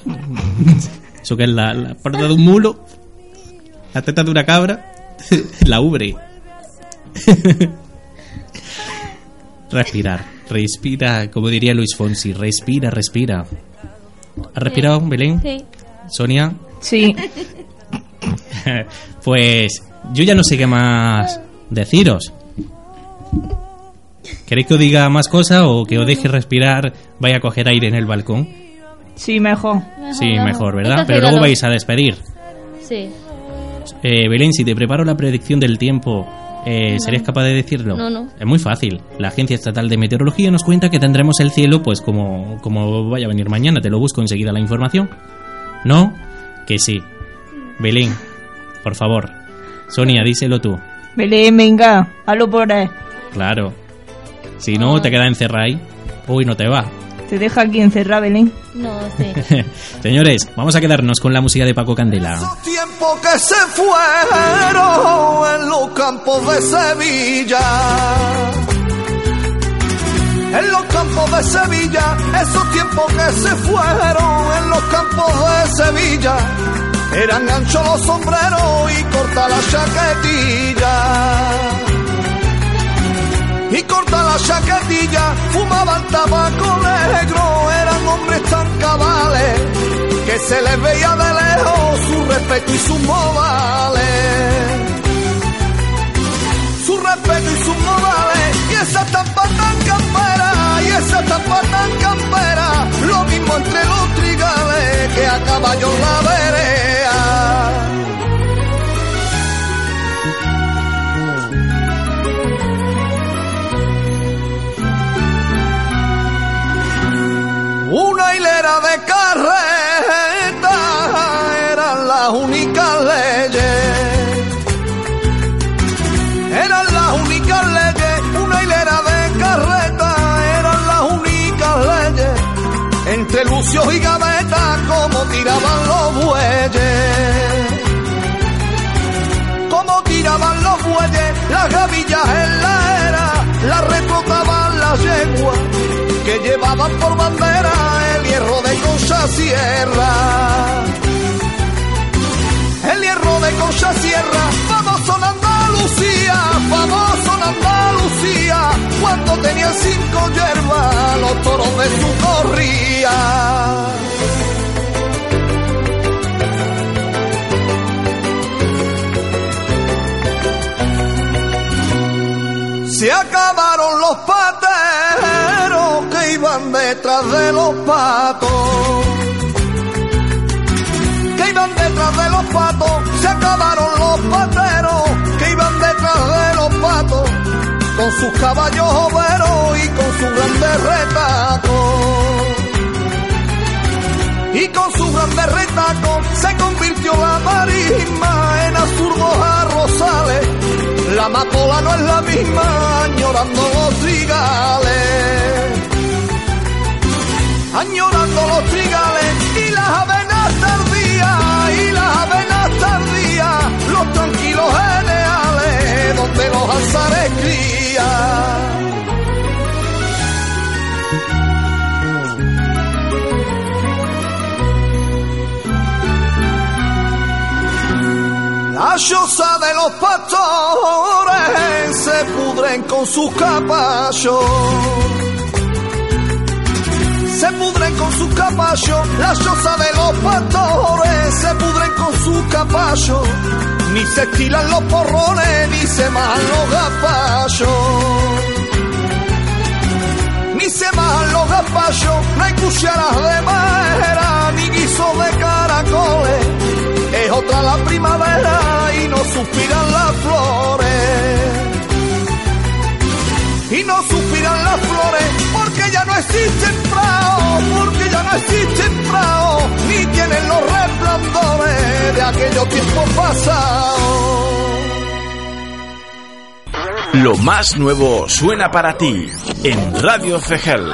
eso que es la, la parte de un mulo, la teta de una cabra, la ubre. Respirar, respira, como diría Luis Fonsi, respira, respira. ¿Has respirado, Belén? Sí. Sonia, Sí. pues yo ya no sé qué más deciros. ¿Queréis que os diga más cosas o que os deje respirar, vaya a coger aire en el balcón? Sí, mejor. Sí, mejor, ¿verdad? Pero luego vais a despedir. Sí. Eh, Belén, si te preparo la predicción del tiempo, eh, No. ¿serías capaz de decirlo? No, no. Es muy fácil. La Agencia Estatal de Meteorología nos cuenta que tendremos el cielo, pues como, como vaya a venir mañana. Te lo busco enseguida la información. ¿No? Que sí. Belén, por favor. Sonia, díselo tú. Belén, venga, hazlo por ahí. Claro. Si no, te quedas encerrada ahí. Uy, no te va. Te deja aquí encerrada, Belén. No, sí. Señores, vamos a quedarnos con la música de Paco Candela. tiempo que se fueron en los campos de Sevilla. En los campos de Sevilla, esos tiempos que se fueron en los campos de Sevilla. Eran anchos los sombreros y corta la chaquetilla. Y corta la chaquetilla, fumaban tabaco negro, eran hombres tan cabales que se les veía de lejos su respeto y sus modales. Su respeto y sus modales, y esa estampa tan campera, y esa estampa tan campera, lo mismo entre los trigales que a caballo la vereda. Una hilera de carretas eran las únicas leyes. Eran las únicas leyes, una hilera de carretas eran las únicas leyes. Entre Lucio y Gaveta, como tiraban los bueyes. Como tiraban los bueyes, las gavillas en la era, las retrotaban las yeguas que llevaban por bandera Concha Sierra. El hierro de Concha Sierra, famoso en Andalucía, famoso en Andalucía, cuando tenía cinco hierbas, los toros de su corría. Se acabaron detrás de los patos. Que iban detrás de los patos. Se acabaron los pateros que iban detrás de los patos. Con sus caballos overos y con sus grandes retacos. Y con sus grandes retacos se convirtió la marisma en azurdos arrozales. La amapola no es la misma, añorando los trigales. Añorando los trigales y las avenas tardías, y las avenas tardías, los tranquilos generales, donde los alzares crían. La choza de los pastores se pudren con sus capachos. Se pudren con su caballo, la choza de los pastores se pudren con su caballo, ni se estilan los porrones, ni se majan los gapallos ni se majan los gazpachos, no hay cucharas de madera, ni guiso de caracoles. Es otra la primavera y no suspiran las flores. Y no suspiran las flores existen praos, porque ya no existen praos, ni tienen los resplandores de aquellos tiempos pasados. Lo más nuevo suena para ti en Radio Cegel.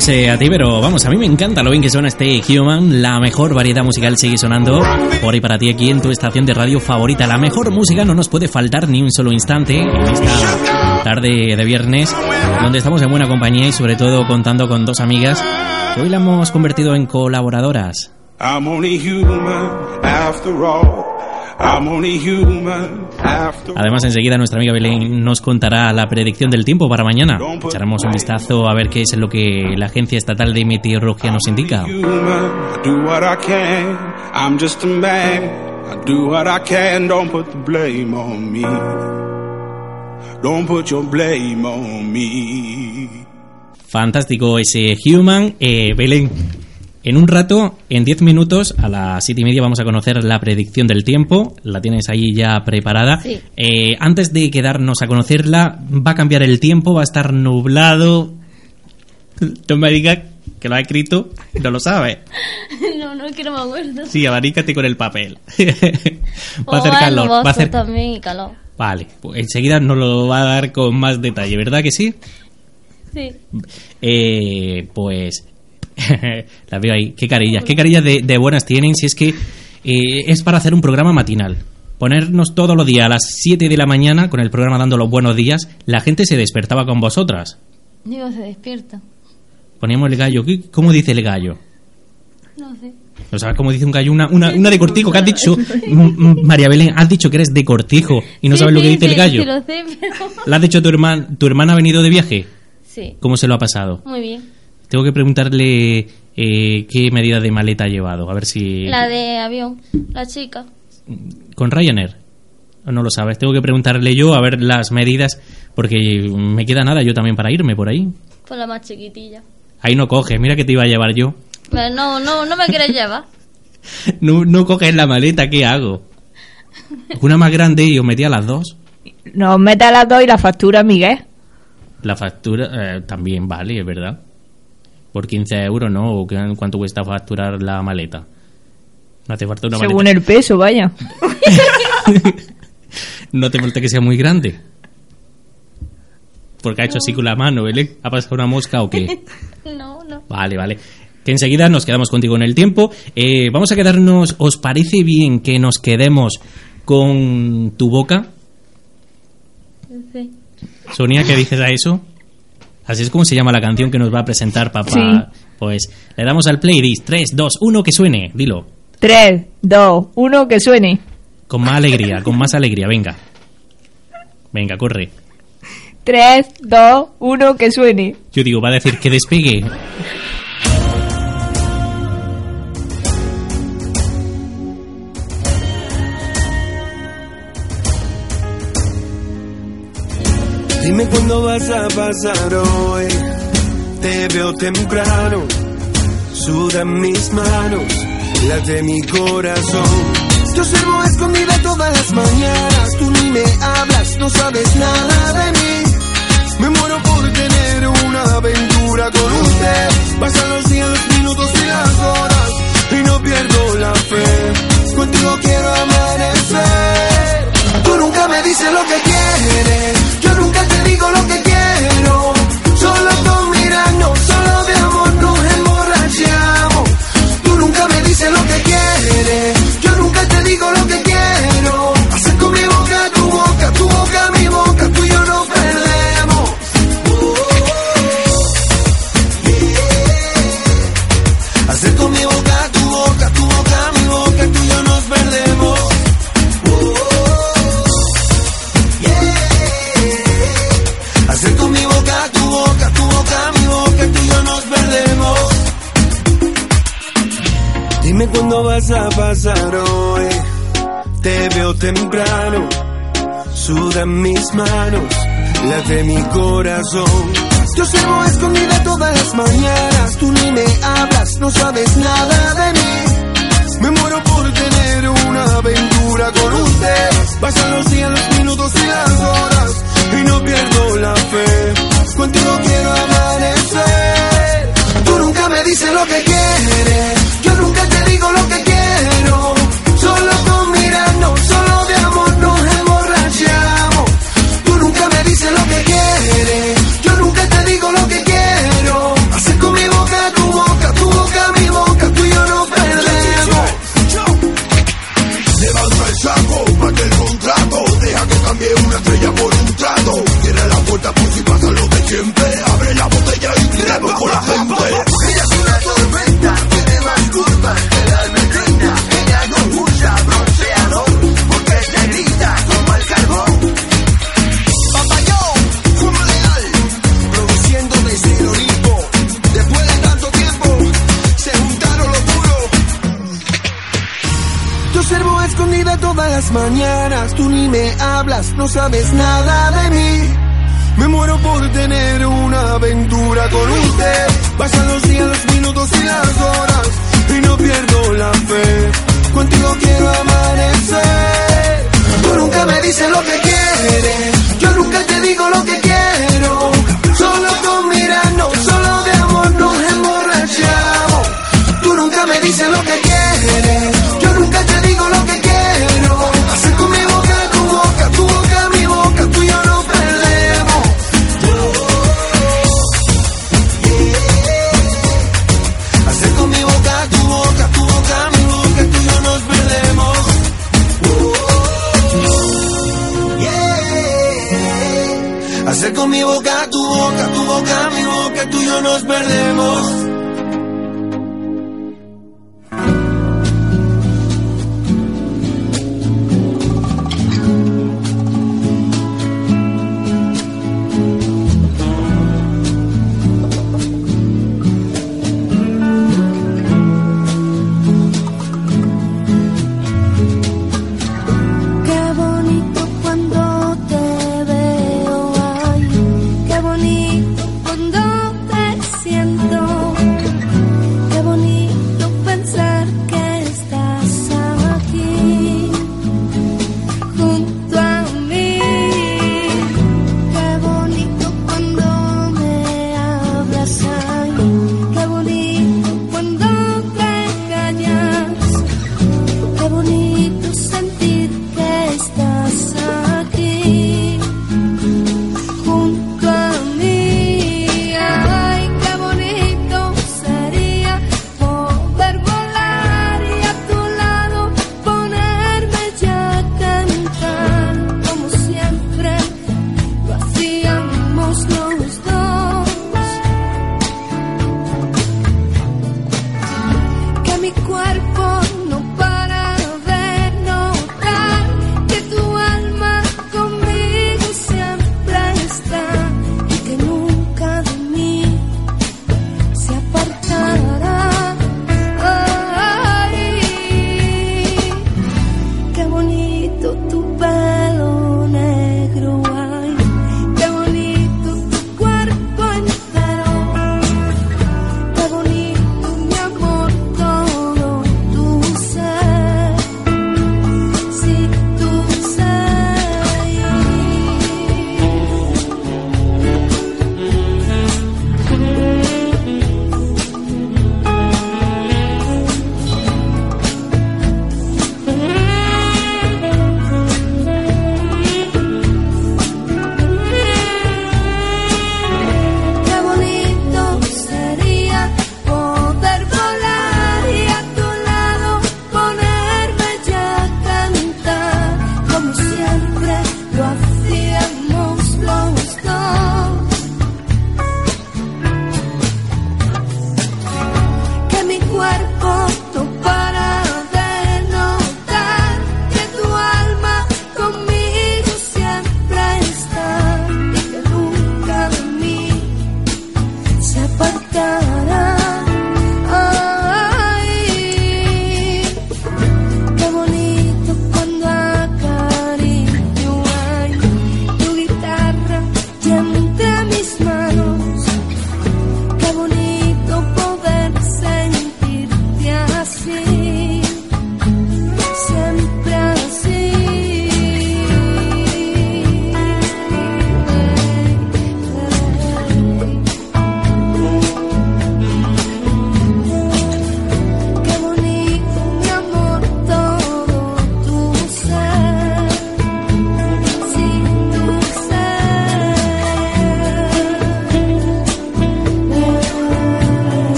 Sé a ti, pero vamos, a mí me encanta lo bien que suena este Human. La mejor variedad musical sigue sonando por ahí para ti aquí en tu estación de radio favorita. La mejor música no nos puede faltar ni un solo instante en esta tarde de viernes, donde estamos en buena compañía y sobre todo contando con dos amigas que hoy la hemos convertido en colaboradoras. Además, enseguida nuestra amiga Belén nos contará la predicción del tiempo para mañana. Echaremos un vistazo a ver qué es lo que la Agencia Estatal de Meteorología nos indica. Fantástico ese Human. Eh, Belén, en un rato, en 10 minutos, a las 7 y media, vamos a conocer la predicción del tiempo. La tienes ahí ya preparada. Sí. Eh, antes de quedarnos a conocerla, va a cambiar el tiempo, va a estar nublado. No me digas que lo ha escrito, no lo sabe. no, no, es que no me acuerdo. Sí, abanícate con el papel. va a hacer calor. Va a hacer... también calor. Vale, pues enseguida nos lo va a dar con más detalle, ¿verdad que sí? Sí. Eh, pues la veo ahí. Qué carillas, qué carillas de, de buenas tienen. Si es que eh, es para hacer un programa matinal. Ponernos todos los días a las 7 de la mañana con el programa dando los buenos días. La gente se despertaba con vosotras. Digo, se despierta. Poníamos el gallo. ¿Qué- ¿Cómo dice el gallo? No sé. O sea, como dice un gallo, una, una, una de cortijo. ¿Qué has dicho? María Belén, has dicho que eres de cortijo y no Sí, sabes lo que sí, dice el gallo. sí lo sé, pero... ¿Le has dicho tu hermana? ¿Tu hermana ha venido de viaje? Sí. ¿Cómo se lo ha pasado? Muy bien. Tengo que preguntarle eh, qué medida de maleta ha llevado, a ver si... La de avión, la chica. ¿Con Ryanair? No lo sabes, tengo que preguntarle yo a ver las medidas, porque me queda nada yo también para irme por ahí. Pues la más chiquitilla. Ahí no coges, mira que te iba a llevar yo. Pero no, no, no me quieres llevar. No, no coges la maleta, ¿qué hago? Una más grande y os metí a las dos. Nos mete a las dos y la factura, Miguel. La factura eh, también vale, es verdad. Por 15 euros, ¿no? ¿O qué- ¿Cuánto cuesta facturar la maleta? No hace falta una Según maleta. el peso, vaya. No hace falta que sea muy grande. Porque ha hecho así con la mano, ¿vale? ¿Ha pasado una mosca o qué? No, no. Vale, vale. Que enseguida nos quedamos contigo en el tiempo. Eh, vamos a quedarnos. ¿Os parece bien que nos quedemos con tu boca? Sí. Sonia, ¿qué dices a eso? Así es como se llama la canción que nos va a presentar papá. Sí. Pues le damos al playlist 3, 2, 1, que suene. Dilo. 3, 2, 1, que suene. Con más alegría, con más alegría, venga. Venga, corre. 3, 2, 1, que suene. Yo digo, va a decir que despegue. Dime cuándo vas a pasar hoy. Te veo temprano. Sudan mis manos. Late mi corazón. Te observo escondida todas las mañanas. Tú ni me hablas, no sabes nada de mí. Me muero por tener una aventura con usted. Pasan los días, los minutos y las horas. Y no pierdo la fe. Contigo quiero amanecer. Tú nunca me dices lo que quieres. Lo que temprano, sudan mis manos, late mi corazón. Te observo escondida todas las mañanas, tú ni me hablas, no sabes nada de mí. Me muero por tener una aventura con usted. Pasan los días, los minutos y las horas. Y no pierdo la fe. Contigo quiero amanecer. Tú nunca me dices lo que quieres. Yo nunca te digo lo que quiero. Mañanas, tú ni me hablas, no sabes nada de mí. Me muero por tener una aventura con usted. Pasan los días, los minutos y las horas, y no pierdo la fe. Contigo quiero amanecer. Tú nunca me dices lo que quieres, yo nunca te digo lo que quiero. Solo con mirarnos, solo de amor nos emborrachamos. Tú nunca me dices lo que quieres,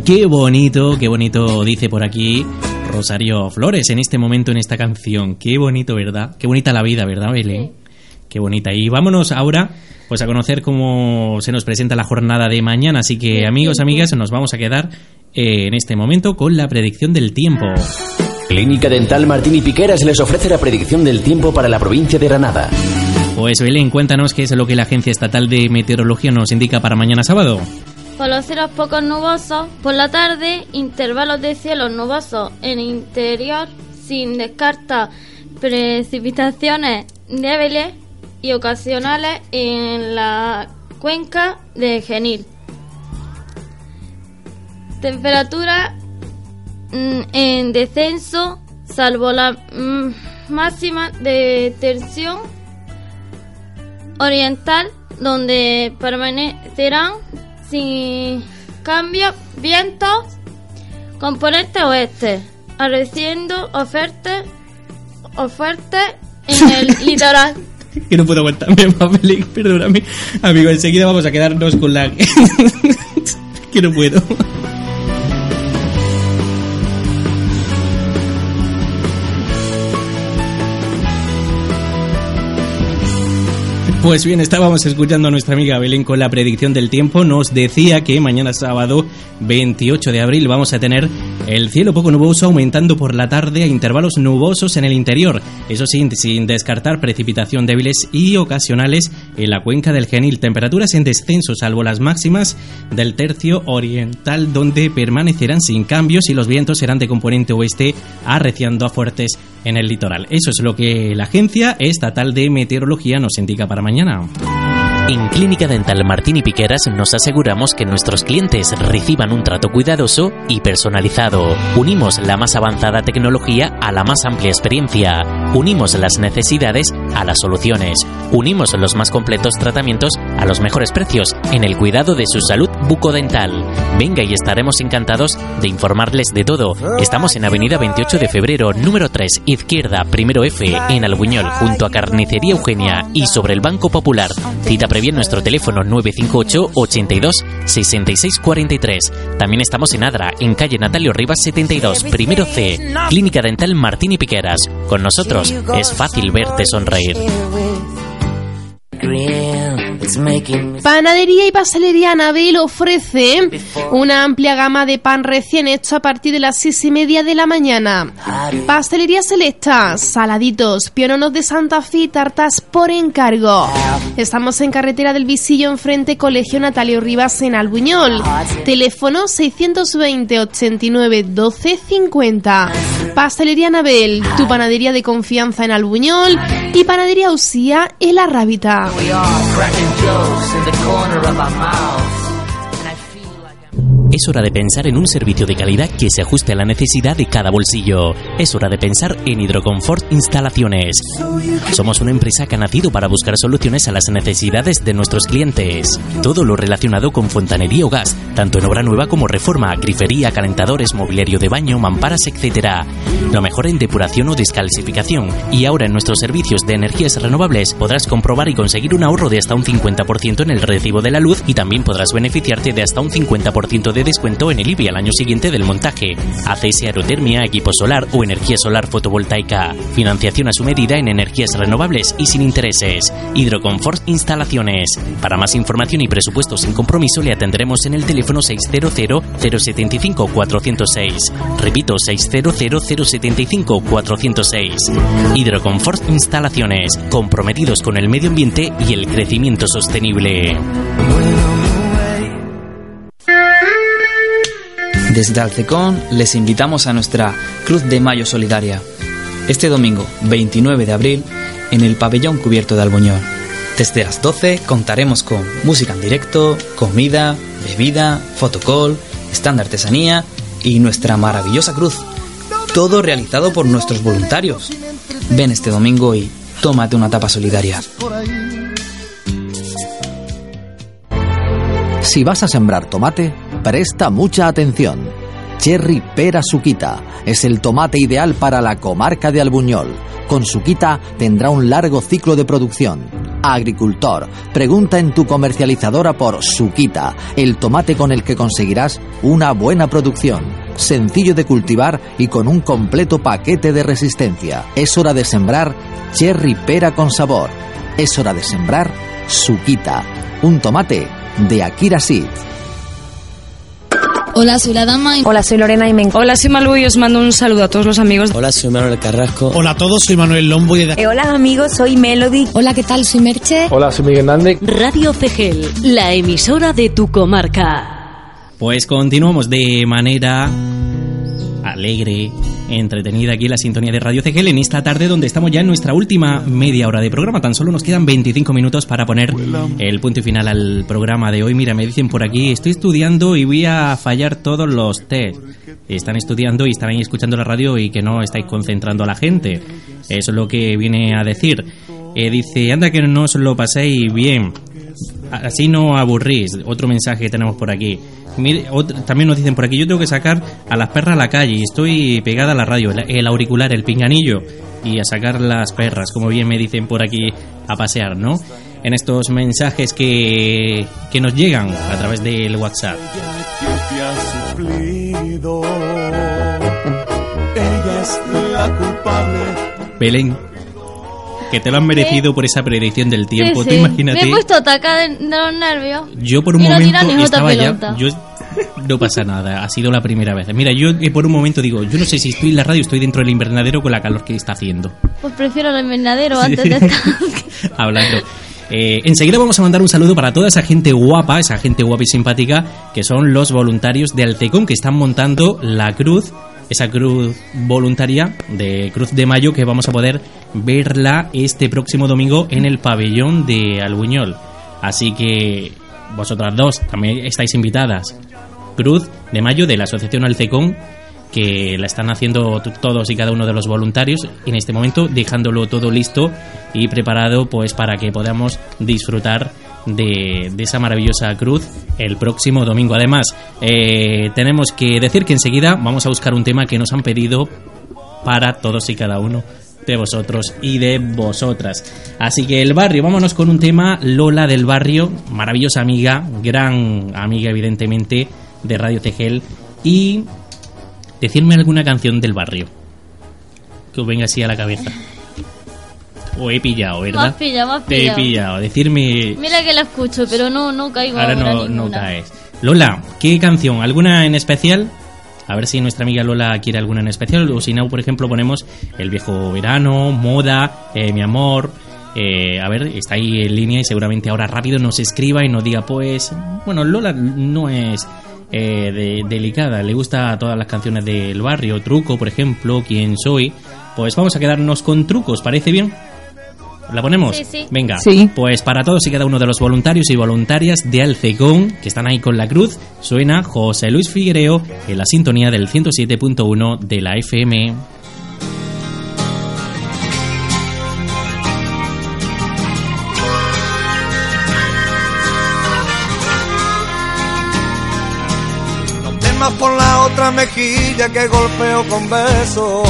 Y qué bonito, qué bonito dice por aquí Rosario Flores en este momento en esta canción. Qué bonito, ¿verdad? Qué bonita la vida, ¿verdad, Belén? Qué bonita. Y vámonos ahora pues a conocer cómo se nos presenta la jornada de mañana. Así que amigos, amigas, nos vamos a quedar eh, en este momento con la predicción del tiempo. Clínica Dental Martín y Piqueras les ofrece la predicción del tiempo para la provincia de Granada. Pues Belén, cuéntanos qué es lo que la Agencia Estatal de Meteorología nos indica para mañana sábado. Por los cielos poco nubosos, por la tarde intervalos de cielos nubosos en el interior sin descartar precipitaciones débiles y ocasionales en la cuenca de Genil. Temperatura mm, en descenso, salvo la mm, máxima de tensión oriental, donde permanecerán sin cambio vientos componente oeste, arreciendo ofertas ofertas en el litoral. Que no puedo aguantarme más, Belén, perdóname. Amigo, enseguida vamos a quedarnos con la... que no puedo. Pues bien, estábamos escuchando a nuestra amiga Belén con la predicción del tiempo. Nos decía que mañana sábado 28 de abril vamos a tener el cielo poco nuboso aumentando por la tarde a intervalos nubosos en el interior. Eso sí, sin descartar precipitación débiles y ocasionales en la cuenca del Genil. Temperaturas en descenso salvo las máximas del tercio oriental donde permanecerán sin cambios y los vientos serán de componente oeste arreciando a fuertes en el litoral. Eso es lo que la Agencia Estatal de Meteorología nos indica para mañana. En Clínica Dental Martín y Piqueras nos aseguramos que nuestros clientes reciban un trato cuidadoso y personalizado. Unimos la más avanzada tecnología a la más amplia experiencia. Unimos las necesidades a las soluciones. Unimos los más completos tratamientos a los mejores precios en el cuidado de su salud bucodental. Venga y estaremos encantados de informarles de todo. Estamos en Avenida 28 de Febrero, número 3, izquierda, primero F, en Albuñol, junto a Carnicería Eugenia y sobre el Banco Popular. Cita previa en nuestro teléfono 958 82 66 43. También estamos en Adra, en calle Natalio Rivas 72, primero C, Clínica Dental Martín y Piqueras. Con nosotros es fácil verte sonreír. Panadería y pastelería Anabel ofrece una amplia gama de pan recién hecho a partir de las seis y media de la mañana. Pastelería selecta, saladitos, piononos de Santa Fe y tartas por encargo. Estamos en carretera del Visillo enfrente Colegio Natalio Rivas en Albuñol. Teléfono 620 89 12 50. Pastelería Anabel, tu panadería de confianza en Albuñol y panadería Usía en La Rábita. jokes in the corner of our mouths. Es hora de pensar en un servicio de calidad que se ajuste a la necesidad de cada bolsillo. Es hora de pensar en Hidroconfort Instalaciones. Somos una empresa que ha nacido para buscar soluciones a las necesidades de nuestros clientes. Todo lo relacionado con fontanería o gas, tanto en obra nueva como reforma, grifería, calentadores, mobiliario de baño, mamparas, etc. Lo mejor en depuración o descalcificación. Y ahora en nuestros servicios de energías renovables podrás comprobar y conseguir un ahorro de hasta un 50% en el recibo de la luz y también podrás beneficiarte de hasta un 50% de descuento en el IBI al año siguiente del montaje. ACS Aerotermia, equipo solar o energía solar fotovoltaica. Financiación a su medida en energías renovables y sin intereses. Hidroconfort Instalaciones. Para más información y presupuesto sin compromiso le atenderemos en el teléfono 600 075 406. Repito, 600 075 406. Hidroconfort Instalaciones. Comprometidos con el medio ambiente y el crecimiento sostenible. Desde Alcecón les invitamos a nuestra Cruz de Mayo Solidaria. Este domingo, 29 de abril, en el pabellón cubierto de Albuñol. Desde las 12 contaremos con música en directo, comida, bebida, fotocall, stand artesanía y nuestra maravillosa cruz. Todo realizado por nuestros voluntarios. Ven este domingo y tómate una tapa solidaria. Si vas a sembrar tomate, presta mucha atención. Cherry Pera Suquita es el tomate ideal para la comarca de Albuñol. Con Suquita tendrá un largo ciclo de producción. Agricultor, pregunta en tu comercializadora por Suquita, el tomate con el que conseguirás una buena producción. Sencillo de cultivar y con un completo paquete de resistencia. Es hora de sembrar Cherry Pera con sabor. Es hora de sembrar Suquita, un tomate de Akira Seed. Hola, soy la dama. y- Hola, soy Lorena y me Hola, soy Malú y os mando un saludo a todos los amigos. Hola, soy Manuel Carrasco. Hola a todos, soy Manuel Lombo y de... Eh, hola amigos, soy Melody. Hola, ¿qué tal? Soy Merche. Hola, soy Miguel Hernández. Radio Cegel, la emisora de tu comarca. Pues continuamos de manera alegre, entretenida aquí en la sintonía de Radio CGL en esta tarde donde estamos ya en nuestra última media hora de programa. Tan solo nos quedan 25 minutos para poner el punto y final al programa de hoy. Mira, me dicen por aquí, estoy estudiando y voy a fallar todos los test. Están estudiando y están ahí escuchando la radio y que no estáis concentrando a la gente. Eso es lo que viene a decir. Eh, dice, anda que no os lo paséis bien. Así no aburrís. Otro mensaje que tenemos por aquí. También nos dicen por aquí, yo tengo que sacar a las perras a la calle y estoy pegada a la radio, el, auricular, el pinganillo y a sacar las perras, como bien me dicen por aquí, a pasear, ¿no? En estos mensajes que, que nos llegan a través del WhatsApp. Belén, que te lo han merecido por esa predicción del tiempo. Sí, Tú imagínate, Me he puesto taca de, de los nervios. yo por un Y no momento jota estaba ya... Yo, no pasa nada, ha sido la primera vez. Mira, yo eh, por un momento digo, yo no sé si estoy en la radio estoy dentro del invernadero con la calor que está haciendo. Pues prefiero el invernadero antes de estar. hablando. Eh, enseguida vamos a mandar un saludo para toda esa gente guapa, esa gente guapa y simpática, que son los voluntarios de Alcecón, que están montando la cruz, esa cruz voluntaria de Cruz de Mayo, que vamos a poder verla este próximo domingo en el pabellón de Albuñol. Así que vosotras dos también estáis invitadas. Cruz de Mayo de la Asociación Alcecón, que la están haciendo todos y cada uno de los voluntarios en este momento, dejándolo todo listo y preparado pues para que podamos disfrutar de, de esa maravillosa cruz el próximo domingo. Además, eh, tenemos que decir que enseguida vamos a buscar un tema que nos han pedido para todos y cada uno de vosotros y de vosotras. Así que el barrio, vámonos con un tema, Lola del barrio, maravillosa amiga, gran amiga evidentemente de Radio Tegel y decirme alguna canción del barrio que os venga así a la cabeza. O he pillado, ¿verdad? has pillado, me has Te he pillado. pillado. Decirme Mira que la escucho, pero no, no caigo Ahora ahora no, no caes. Lola, ¿qué canción? ¿Alguna en especial? A ver si nuestra amiga Lola quiere alguna en especial. O si no, por ejemplo, ponemos El viejo verano, Moda, eh, Mi amor. Eh, a ver, está ahí en línea y seguramente ahora rápido nos escriba y nos diga, pues, bueno, Lola no es eh, de- delicada, le gusta todas las canciones del barrio, Truco, por ejemplo, Quién soy. Pues vamos a quedarnos con Trucos, ¿parece bien? ¿La ponemos? Sí, sí. Venga, Sí. pues para todos y cada uno de los voluntarios y voluntarias de Alcegón, que están ahí con la cruz, suena José Luis Figuereo en la sintonía del 107.1 de la FM. No temas por la otra mejilla que golpeo con besos.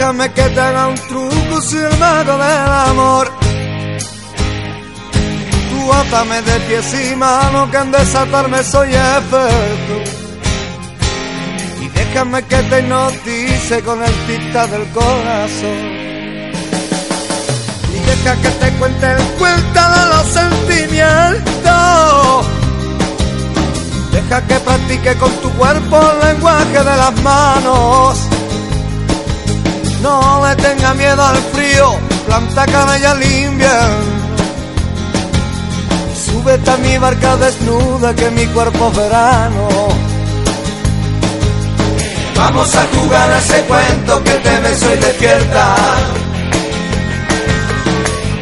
Déjame que te haga un truco si el mago del amor. Tú átame de pies y manos que en desatarme soy experto. Y déjame que te hipnotice con el tic del corazón. Y deja que te cuente el cuento de los sentimientos. Deja que practique con tu cuerpo el lenguaje de las manos. No le tenga miedo al frío, planta al invierno. Súbete a mi barca desnuda que mi cuerpo verano. Vamos a jugar a ese cuento que te beso y despierta.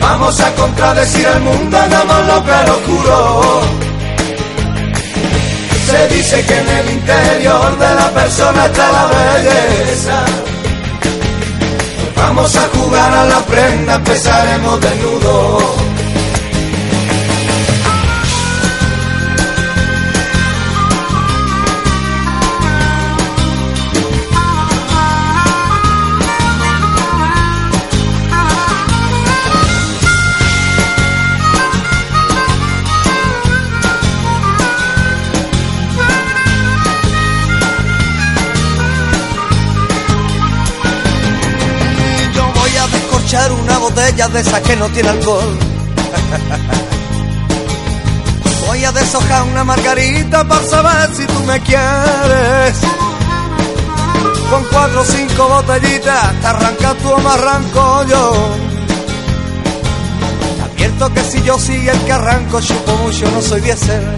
Vamos a contradecir al mundo, hagamos lo claro oscuro. Se dice que en el interior de la persona está la belleza. Vamos a jugar a la prenda, empezaremos desnudos. De esa que no tiene alcohol. Voy a deshojar una margarita para saber si tú me quieres. Con cuatro o cinco botellitas te arrancas tú o me arranco yo. Te advierto que si yo sigue el que arranco, chupo mucho, no soy diésel.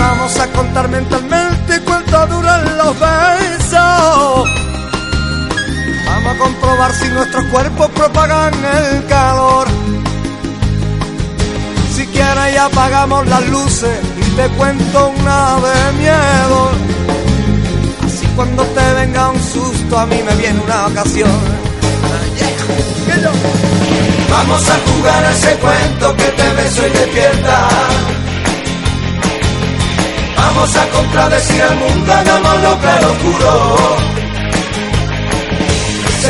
Vamos a contar mentalmente cuánto duran los besos. Vamos a comprobar si nuestros cuerpos propagan el calor. Si quieres ya apagamos las luces y te cuento una de miedo. Así cuando te venga un susto a mí me viene una ocasión. Vamos a jugar a ese cuento que te beso y despierta. Vamos a contradecir al mundo, hagámoslo claro oscuro.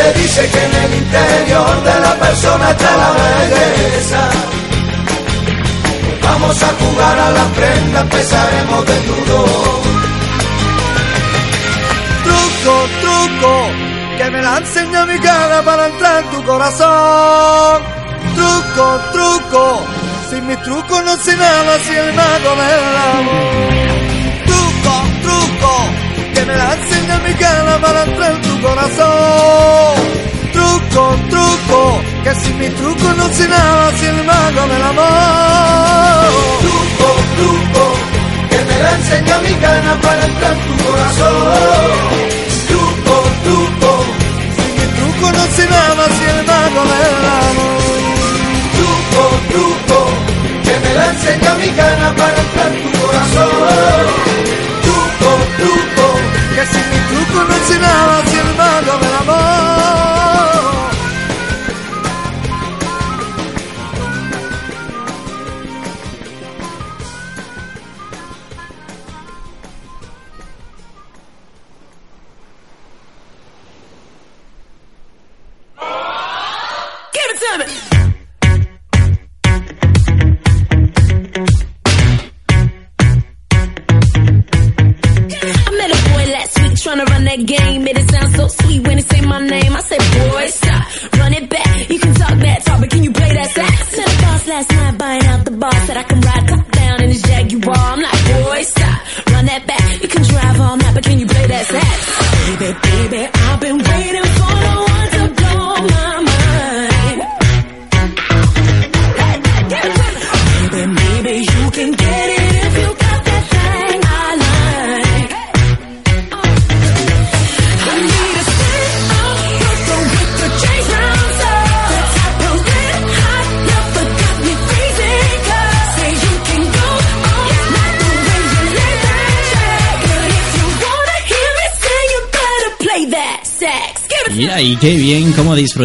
Se dice que en el interior de la persona está la belleza. Vamos a jugar a la prenda, empezaremos desnudo. Truco, truco, que me la enseña mi cara para entrar en tu corazón. Truco, truco, sin mis trucos no sé nada, si el mago del amor. Truco, truco, que me la enseña mi cara para entrar en tu corazón. Truco, truco, que sin mi truco no sé nada, si el mago del amor. Truco, truco, que me la enseña mi cara para entrar en tu corazón. Truco, truco, sin mi truco no sé nada, si el mago del amor. Truco, truco, que me la enseña mi cara para entrar en tu corazón. Truco, truco, que sin mi truco no sé nada, si el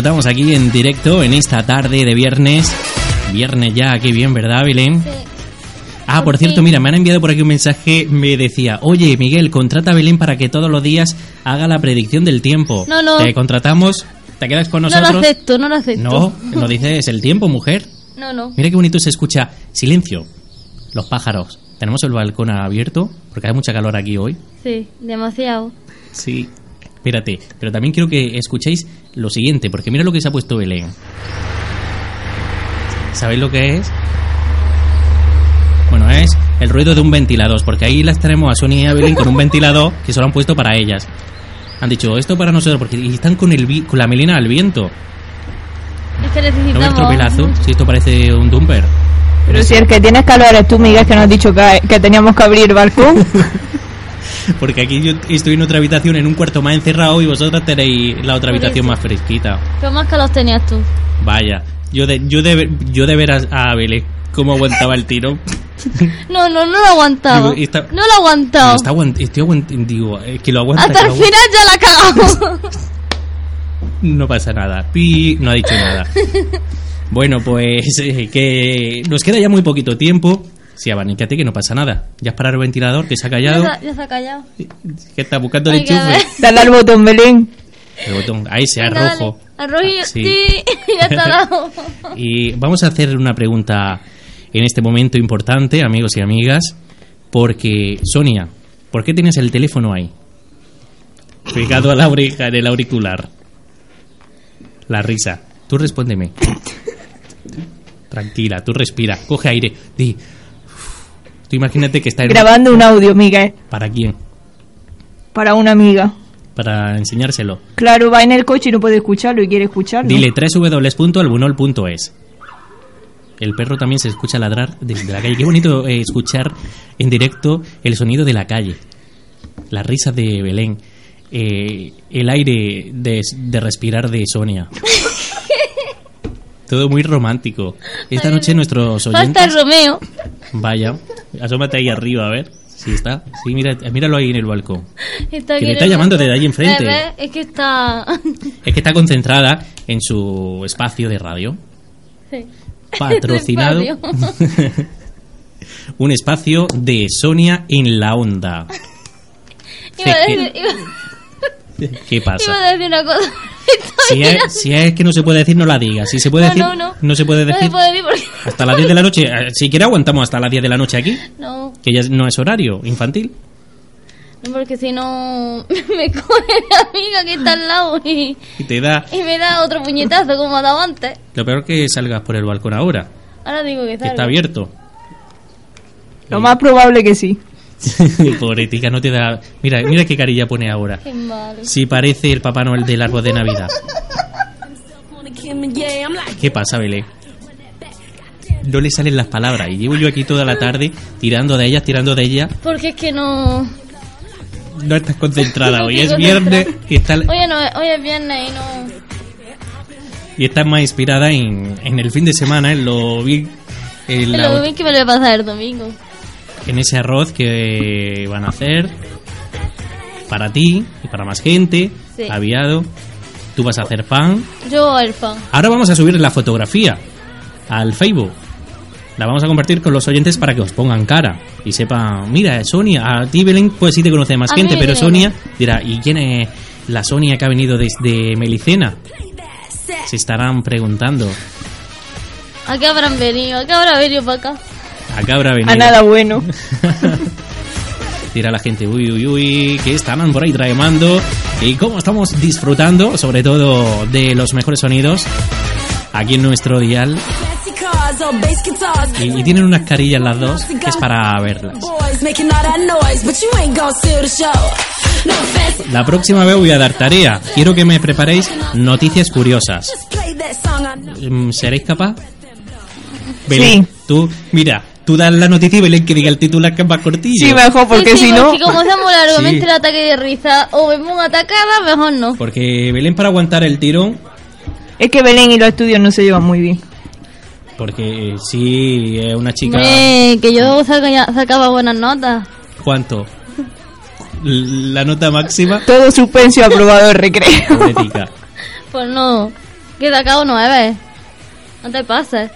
disfrutamos aquí en directo en esta tarde de viernes. Viernes ya, qué bien, ¿verdad, Belén? Ah, por cierto, mira, me han enviado por aquí un mensaje, me decía, oye, Miguel, contrata a Belén para que todos los días haga la predicción del tiempo. No, no. Te contratamos, te quedas con No nosotros. lo acepto, no lo acepto. No, no dices el tiempo, mujer. No, no. Mira qué bonito se escucha. Silencio. Los pájaros. Tenemos el balcón abierto porque hace mucha calor aquí hoy. Sí, demasiado. Sí. Espérate, pero también quiero que escuchéis lo siguiente, porque mira lo que se ha puesto Belén. ¿Sabéis lo que es? Bueno, es el ruido de un ventilador, porque ahí las tenemos a Sonia y a Belén con un ventilador que se lo han puesto para ellas. Han dicho, esto para nosotros, porque están con, el vi- con la melena al viento. Es que ¿No necesitamos... tropelazo? Si esto parece un dumper. Pero si el que tienes calor eres tú, Miguel, que nos has dicho que, que teníamos que abrir el balcón. Porque aquí yo estoy en otra habitación, en un cuarto más encerrado, y vosotras tenéis la otra habitación más fresquita. Pero más que los tenías tú. Vaya, yo de, yo de, yo de veras a Belén cómo aguantaba el tiro. No, no, no lo aguantaba. Digo, esta- No lo he aguantado. Está aguant- estoy aguant- digo, eh, que lo aguanta. Hasta el aguanta. final ya la he cagado. No pasa nada. Pi, no ha dicho nada. Bueno, pues eh, que nos queda ya muy poquito tiempo. Sí, abanícate que no pasa nada. Ya es parar el ventilador, que se ha ya, callado. se, ya se ha callado. Que está buscando el enchufe. Dale al botón, Belén. El botón, ahí se Venga, dale. rojo. Al rojillo, Sí. sí. ya está dado. Y vamos a hacer una pregunta en este momento importante, amigos y amigas, porque Sonia, ¿por qué tienes el teléfono ahí? Pegado a la oreja en el auricular. La risa. Tú respóndeme. Tranquila, tú respira, coge aire, di. Tú imagínate que está Grabando un audio, Miguel, ¿Para quién? para una amiga. Para enseñárselo. Claro, va en el coche y no puede escucharlo y quiere escucharlo. Dile www.albunol.es. El perro también se escucha ladrar desde la calle. Qué bonito eh, escuchar en directo el sonido de la calle. La risa de Belén. eh, el aire de, de respirar de Sonia. Todo muy romántico. Esta noche nuestros oyentes... el Romeo. Vaya, asómate ahí arriba, a ver. Si está. Sí, mira, míralo ahí en el balcón. Está Que en está llamando desde ahí enfrente. Es que está... Es que está concentrada en su espacio de radio. Sí. Patrocinado. Un espacio de Sonia en la onda. Iba a decir, iba, ¿Qué iba pasa? a decir una cosa. Si es, si es que no se puede decir, no la diga. Si se puede No, decir, no, no. se puede No se decir. puede decir porque... Hasta las 10 de la noche. Eh, Si quiere, aguantamos hasta las 10 de la noche aquí. No, Que ya no es horario infantil. no, porque si no me coge la amiga que está al lado y, Y te da. y me da otro puñetazo como ha dado antes. Lo peor que salgas por el balcón ahora. Ahora digo que Que está abierto. Lo más probable que sí. Pobretica, no te da. Mira, mira qué carilla pone ahora. Si parece el Papá Noel del árbol de Navidad. ¿Qué pasa, Belén? No le salen las palabras y llevo yo aquí toda la tarde tirando de ellas, tirando de ellas. Porque es que no... No estás concentrada hoy. Es viernes y, está, Oye, no, hoy es viernes y no... y estás más inspirada en, en el fin de semana, en lo bien. En, la- Lo bien que me lo a pasar el domingo. En ese arroz que van a hacer para ti y para más gente. Sí. Aviado. Tú vas a hacer pan. Yo el fan. Ahora vamos a subir la fotografía al Facebook. La vamos a compartir con los oyentes para que os pongan cara y sepan, mira, Sonia, a ti Belén pues sí te conoce más A gente, pero. Sonia dirá, ¿y quién es la Sonia que ha venido desde Melicena? Se estarán preguntando. ¿A qué habrán venido? ¿A qué habrá venido para acá? Acá habrá venido. A nada bueno. Dirá la gente, uy, uy, uy, que están por ahí tramando y cómo estamos disfrutando, sobre todo, de los mejores sonidos aquí en nuestro dial. Y, y tienen unas carillas las dos que es para verlas. La próxima vez voy a dar tarea. Quiero que me preparéis noticias curiosas. Mm, ¿Seréis capaz? Belén, tú, mira, tú das la noticia y Belén que diga el titular que es más cortillo. Sí, mejor, porque Sí, sí, si no... porque como hacemos largamente Sí. el ataque de risa o pongo atacada, mejor no. Porque Belén para aguantar el tirón, Es que Belén y los estudios no se llevan muy bien. porque sí, es una chica... Eh, que yo saca- sacaba buenas notas. ¿Cuánto? La nota máxima. Todo suspenso aprobado el recreo. Pues no, que sacado nueve. No te pases.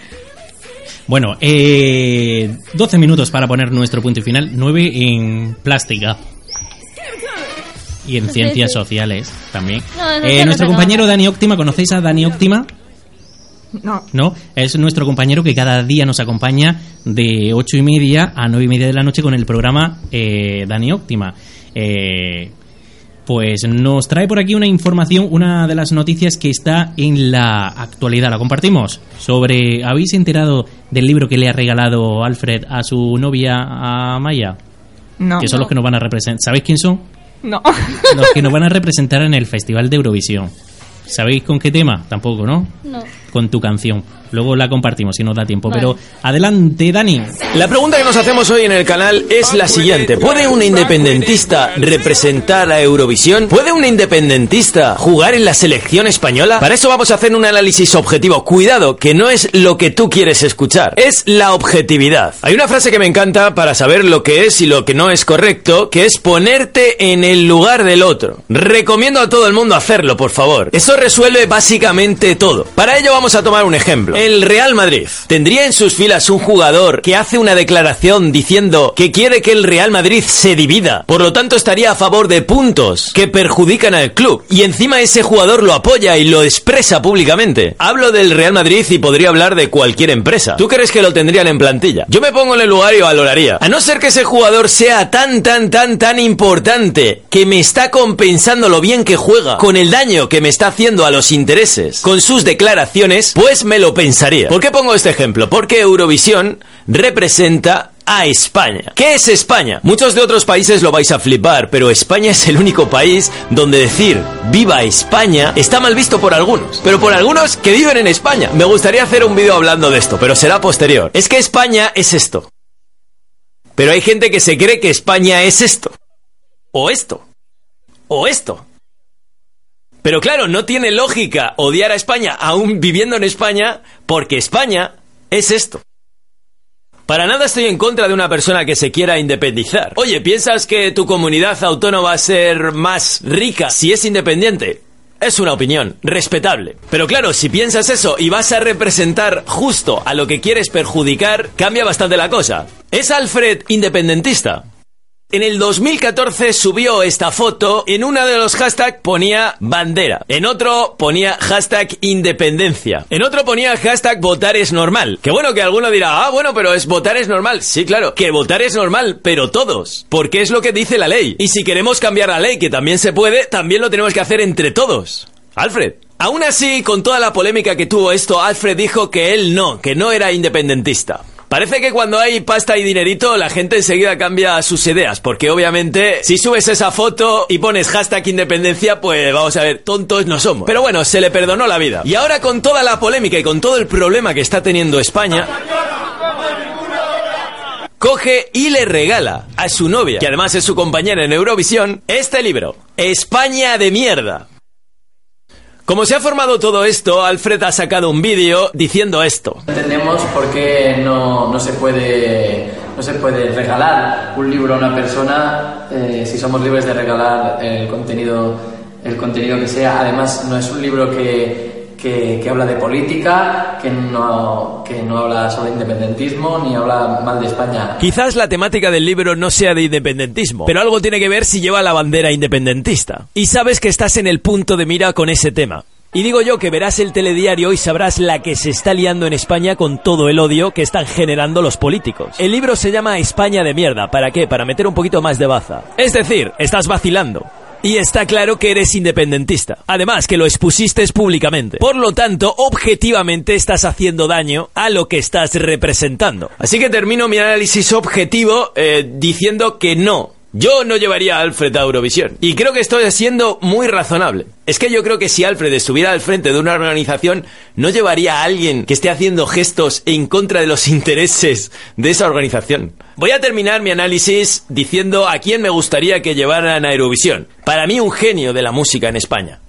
Bueno, eh, 12 minutos para poner nuestro punto y final. 9 en plástica. Y en ciencias sí. sociales también. No, Eh, nuestro compañero Dani Óptima, ¿conocéis a Dani Óptima? No. ¿No? Es nuestro compañero que cada día nos acompaña de 8 y media a 9 y media de la noche con el programa eh, Dani Óptima. Eh, pues nos trae por aquí una información, una de las noticias que está en la actualidad. La compartimos. Sobre, ¿habéis enterado del libro que le ha regalado Alfred a su novia, a Maya? No. Que son los que nos van a representar. ¿Sabéis quién son? No. Los que nos van a representar en el Festival de Eurovisión. ¿Sabéis con qué tema? Tampoco, ¿no? No. Con tu canción. Luego la compartimos si nos da tiempo. Vale. Pero adelante, Dani. La pregunta que nos hacemos hoy en el canal es la siguiente. ¿Puede un independentista representar a Eurovisión? ¿Puede un independentista jugar en la selección española? Para eso vamos a hacer un análisis objetivo. Cuidado, que no es lo que tú quieres escuchar, es la objetividad. Hay una frase que me encanta para saber lo que es y lo que no es correcto, que es ponerte en el lugar del otro. Recomiendo a todo el mundo hacerlo, por favor. Eso resuelve básicamente todo. Para ello vamos a tomar un ejemplo. El Real Madrid tendría en sus filas un jugador que hace una declaración diciendo que quiere que el Real Madrid se divida. Por lo tanto, estaría a favor de puntos que perjudican al club. Y encima ese jugador lo apoya y lo expresa públicamente. Hablo del Real Madrid y podría hablar de cualquier empresa. ¿Tú crees que lo tendrían en plantilla? Yo me pongo en el lugar y valoraría. A no ser que ese jugador sea tan, tan, tan, tan importante que me está compensando lo bien que juega con el daño que me está haciendo a los intereses con sus declaraciones, pues me lo pensaría. ¿Por qué pongo este ejemplo? Porque Eurovisión representa a España. ¿Qué es España? Muchos de otros países lo vais a flipar, pero España es el único país donde decir viva España está mal visto por algunos. Pero por algunos que viven en España. Me gustaría hacer un vídeo hablando de esto, pero será posterior. Es que España es esto. Pero hay gente que se cree que España es esto. O esto. O esto. Pero claro, no tiene lógica odiar a España aún viviendo en España porque España es esto. Para nada estoy en contra de una persona que se quiera independizar. Oye, ¿piensas que tu comunidad autónoma va a ser más rica si es independiente? Es una opinión, respetable. Pero claro, si piensas eso y vas a representar justo a lo que quieres perjudicar, cambia bastante la cosa. ¿Es Alfred independentista? En el 2014 subió esta foto, en una de los hashtags ponía bandera, en otro ponía hashtag independencia, en otro ponía hashtag votar es normal. Que bueno que alguno dirá, ah bueno, pero es votar es normal. Sí, claro, que votar es normal, pero todos, porque es lo que dice la ley. Y si queremos cambiar la ley, que también se puede, también lo tenemos que hacer entre todos. Alfred. Aún así, con toda la polémica que tuvo esto, Alfred dijo que él no, que no era independentista. Parece que cuando hay pasta y dinerito la gente enseguida cambia sus ideas, porque obviamente si subes esa foto y pones hashtag independencia, pues vamos a ver, tontos no somos. Pero bueno, se le perdonó la vida. Y ahora con toda la polémica y con todo el problema que está teniendo España, coge y le regala a su novia, que además es su compañera en Eurovisión, este libro, España de mierda. Como se ha formado todo esto, Alfred ha sacado un vídeo diciendo esto. Entendemos por qué no, no se puede no se puede regalar un libro a una persona eh, si somos libres de regalar el contenido el contenido que sea. Además, no es un libro que, que, habla de política, que no, que no habla sobre independentismo ni habla mal de España. Quizás la temática del libro no sea de independentismo, pero algo tiene que ver si lleva la bandera independentista. Y sabes que estás en el punto de mira con ese tema. Y digo yo que verás el telediario y sabrás la que se está liando en España con todo el odio que están generando los políticos. El libro se llama España de mierda. ¿Para qué? Para meter un poquito más de baza. Es decir, estás vacilando. Y está claro que eres independentista. Además, que lo expusiste públicamente. Por lo tanto, objetivamente estás haciendo daño a lo que estás representando. Así que termino mi análisis objetivo eh, diciendo que no. Yo no llevaría a Alfred a Eurovisión. Y creo que estoy siendo muy razonable. Es que yo creo que si Alfred estuviera al frente de una organización, no llevaría a alguien que esté haciendo gestos en contra de los intereses de esa organización. Voy a terminar mi análisis diciendo a quién me gustaría que llevaran a Eurovisión. Para mí un genio de la música en España.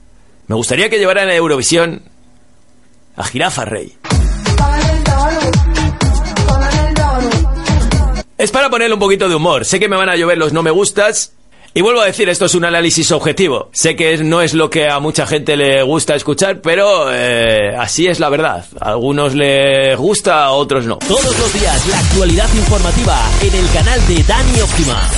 Me gustaría que llevaran a Eurovisión a Jirafa Rey. Es para ponerle un poquito de humor. Sé que me van a llover los no me gustas. Y vuelvo a decir, esto es un análisis objetivo. Sé que no es lo que a mucha gente le gusta escuchar, pero eh, así es la verdad. A algunos les gusta, a otros no. Todos los días la actualidad informativa en el canal de Dani Óptima.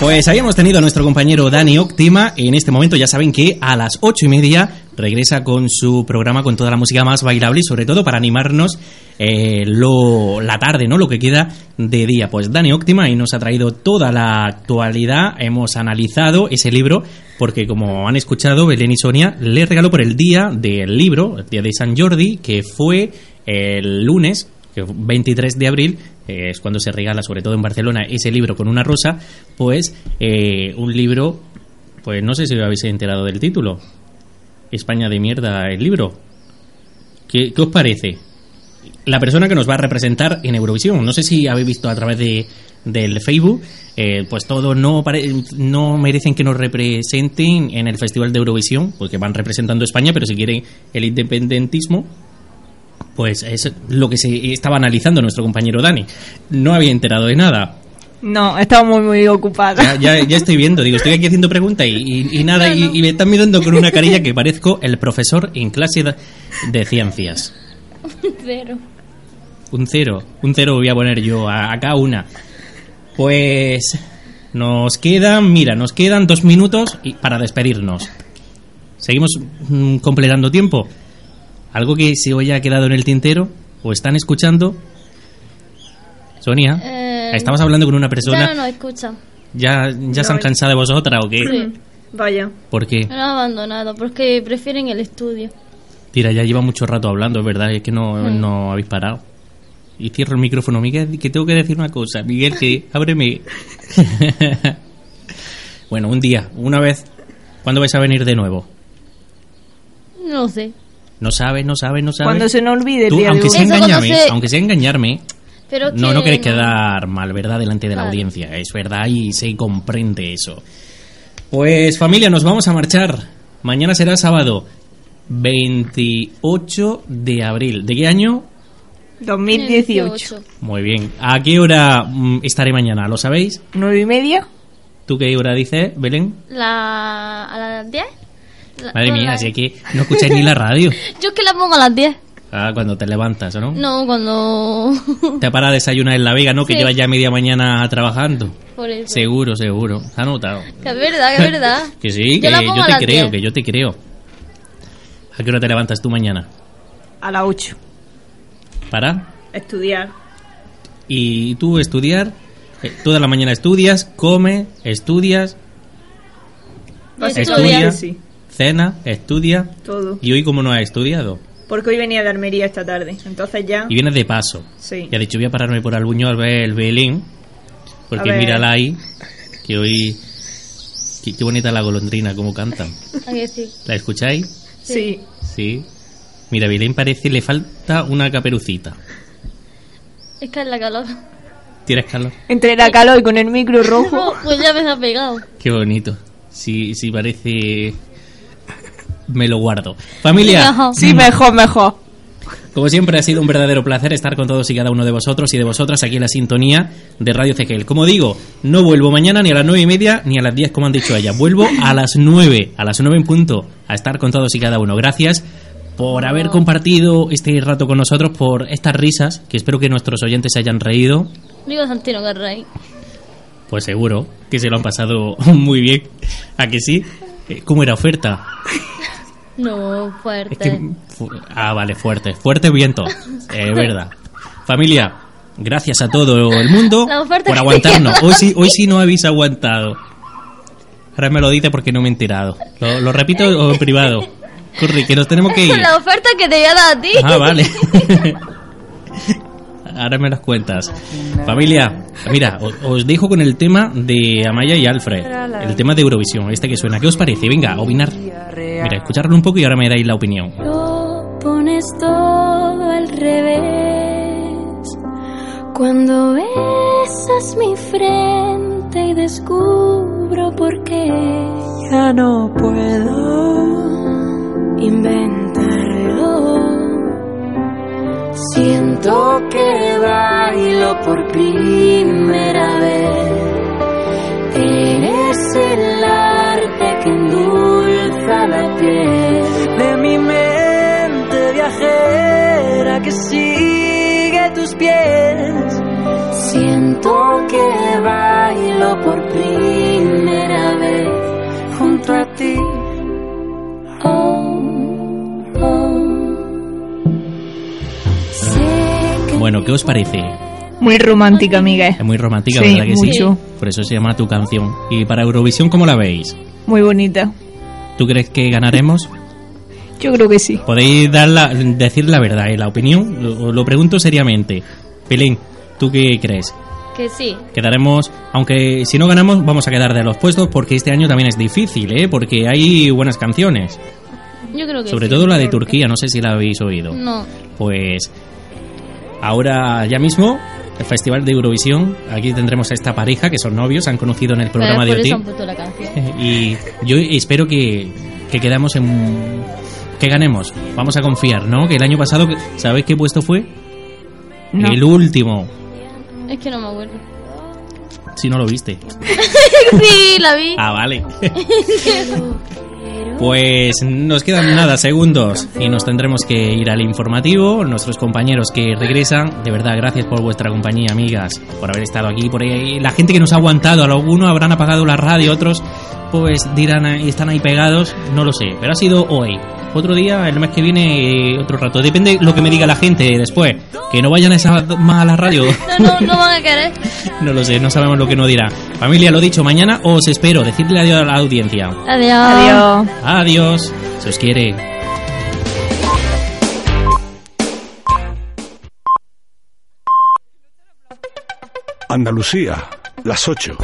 Pues habíamos tenido a nuestro compañero Dani Óptima. En este momento ya saben que a las ocho y media regresa con su programa con toda la música más bailable y sobre todo para animarnos eh, lo, la tarde, ¿no? Lo que queda de día. Pues Dani Óptima y nos ha traído toda la actualidad. Hemos analizado ese libro porque como han escuchado, Belén y Sonia le regaló por el día del libro, el día de San Jordi, que fue el lunes, que 23 de abril, eh, es cuando se regala, sobre todo en Barcelona, ese libro con una rosa, pues eh, un libro, pues no sé si habéis enterado del título, España de mierda el libro. ¿Qué, os parece? La persona que nos va a representar en Eurovisión. No sé si habéis visto a través de, del Facebook, eh, pues todos no, no merecen que nos representen en el Festival de Eurovisión, porque van representando España, pero si quieren el independentismo, pues es lo que se estaba analizando nuestro compañero Dani. No había enterado de nada. No, estaba muy, muy ocupada. Ya, ya, ya estoy viendo, digo, estoy aquí haciendo preguntas y, y- y nada, y, y me están mirando con una carilla que parezco el profesor en clase de, ciencias. Cero. Un cero, un cero voy a poner yo, a, a cada una. Pues nos quedan, mira, nos quedan dos minutos y- para despedirnos. Seguimos mm, completando tiempo. ¿Algo que se haya quedado en el tintero? ¿O están escuchando? Sonia, Eh, estamos hablando con una persona. Ya no nos escucha. ¿Ya, ya se han cansado de vosotras o qué? Sí. Vaya. ¿Por qué? Me lo han abandonado porque prefieren el estudio. Tira, ya lleva mucho rato hablando, es verdad, es que no, Mm. no habéis parado. Y cierro el micrófono, Miguel, que tengo que decir una cosa. Miguel, que ábreme. bueno, un día, una vez. ¿Cuándo vais a venir de nuevo? No sé. No sabes, no sabes, no sabes. Cuando se nos olvide Tú, aunque sea engañarme, aunque sea engañarme, Pero no, que no queréis no. quedar mal, ¿verdad? Delante de la audiencia. Es verdad y se comprende eso. Pues familia, nos vamos a marchar. Mañana será sábado 28 de abril. ¿De qué año? 2018. Muy bien. ¿A qué hora mm, estaré mañana? ¿Lo sabéis? ¿Nueve y media? ¿Tú qué hora dices, Belén? La... ¿A las 10? La- Madre mía, la- así que no escucháis ni la radio. Yo es que la pongo a las 10. Ah, cuando te levantas, ¿o no? No, cuando... Te para a desayunar en La Vega, ¿no? Que Sí. llevas ya media mañana trabajando. Por eso. Seguro, seguro. ¿Se ha notado? Que es verdad, que es verdad. Que sí, Yo que yo, te creo, 10. que yo te creo. ¿A qué hora te levantas tú mañana? A las 8. ¿Para? Estudiar. ¿Y tú estudiar? Eh, Toda la mañana estudias, come, estudias, Básicamente estudia, sí. cena, estudia. Todo. ¿Y hoy cómo no has estudiado? Porque hoy venía de Almería esta tarde. Entonces ya. Y vienes de paso. Sí. Y ha dicho, voy a pararme por Albuñol a ver el Belén. Porque mírala ahí, que hoy... Qué, qué bonita la golondrina, cómo cantan. ¿A que sí? ¿La escucháis? Sí. Sí. Mira, Belén parece, le falta una caperucita. Es que es la calor. ¿Tienes calor? Entre la calor y con el micro rojo. Pues ya me ha pegado. Qué bonito. Si, si parece... Me lo guardo. Familia, Sí, mejor, mejor. como siempre ha sido un verdadero placer estar con todos y cada uno de vosotros y de vosotras aquí en la sintonía de Radio Cequel. Como digo, no vuelvo mañana ni a las nueve y media ni a las 10 como han dicho ella. Vuelvo a las nueve, a las nueve en punto, a estar con todos y cada uno. Gracias por haber compartido este rato con nosotros, por estas risas, que espero que nuestros oyentes se hayan reído. Digo Santino Garray. Pues seguro que se lo han pasado muy bien. ¿A que sí? Eh, ¿Cómo era oferta? No, Es fuerte. que, fu- ah, vale, fuerte. Fuerte viento. Es verdad. Familia, gracias a todo el mundo por aguantarnos. Hoy sí, hoy sí no habéis aguantado. Ahora me lo dice porque no me he enterado. Lo, lo repito en privado. Curry, que nos tenemos que ir. La oferta que te voy a dar a ti. Ah, vale. Ahora me las cuentas. Familia, mira, os, os dejo con el tema de Amaya y Alfred. El tema de Eurovisión, este que suena. ¿Qué os parece? Venga, opinar. Mira, escucharlo un poco y ahora me dais la opinión. Lo pones todo al revés. Cuando besas mi frente y descubro por qué ya no puedo inventarlo. Siento que bailo por primera vez. Eres el arte que endulza la piel de mi mente viajera que sigue tus pies. Siento que bailo por ¿qué os parece? Muy romántica, Miguel. Es muy romántica, Sí, ¿verdad que mucho. sí? Por eso se llama tu canción. ¿Y para Eurovisión cómo la veis? Muy bonita. ¿Tú crees que ganaremos? Yo creo que sí. Podéis dar la- decir la verdad, ¿eh? la opinión. Lo, lo pregunto seriamente. Pelín, ¿tú qué crees? Que sí. Quedaremos, aunque si no ganamos, vamos a quedar de los puestos porque este año también es difícil, ¿eh? Porque hay buenas canciones. Yo creo que Sobre sí. todo la de Turquía, no sé si la habéis oído. No. Pues ahora ya mismo, el Festival de Eurovisión, aquí tendremos a esta pareja que son novios, se han conocido en el programa de OT. canción. Y yo espero que, que quedamos en... que ganemos. Vamos a confiar, ¿no? Que el año pasado, ¿sabéis qué puesto fue? No. El último. Es que no me acuerdo. Si no lo viste. sí, la vi. Ah, vale. Pues nos quedan nada segundos y nos tendremos que ir al informativo. Nuestros compañeros que regresan, de verdad, gracias por vuestra compañía, amigas, por haber estado aquí, por. La gente que nos ha aguantado, algunos habrán apagado la radio, otros pues dirán "Ahí están ahí pegados, no lo sé, pero ha sido hoy. Otro día, el mes que viene, eh, otro rato. Depende lo que me diga la gente después. Que no vayan a esa mala radio. No, no, no van a querer. No lo sé, no sabemos lo que nos dirá. Familia, lo dicho, mañana os espero. Decidle adiós a la audiencia. Adiós. Adiós. Adiós. Se os quiere. Andalucía, las 8.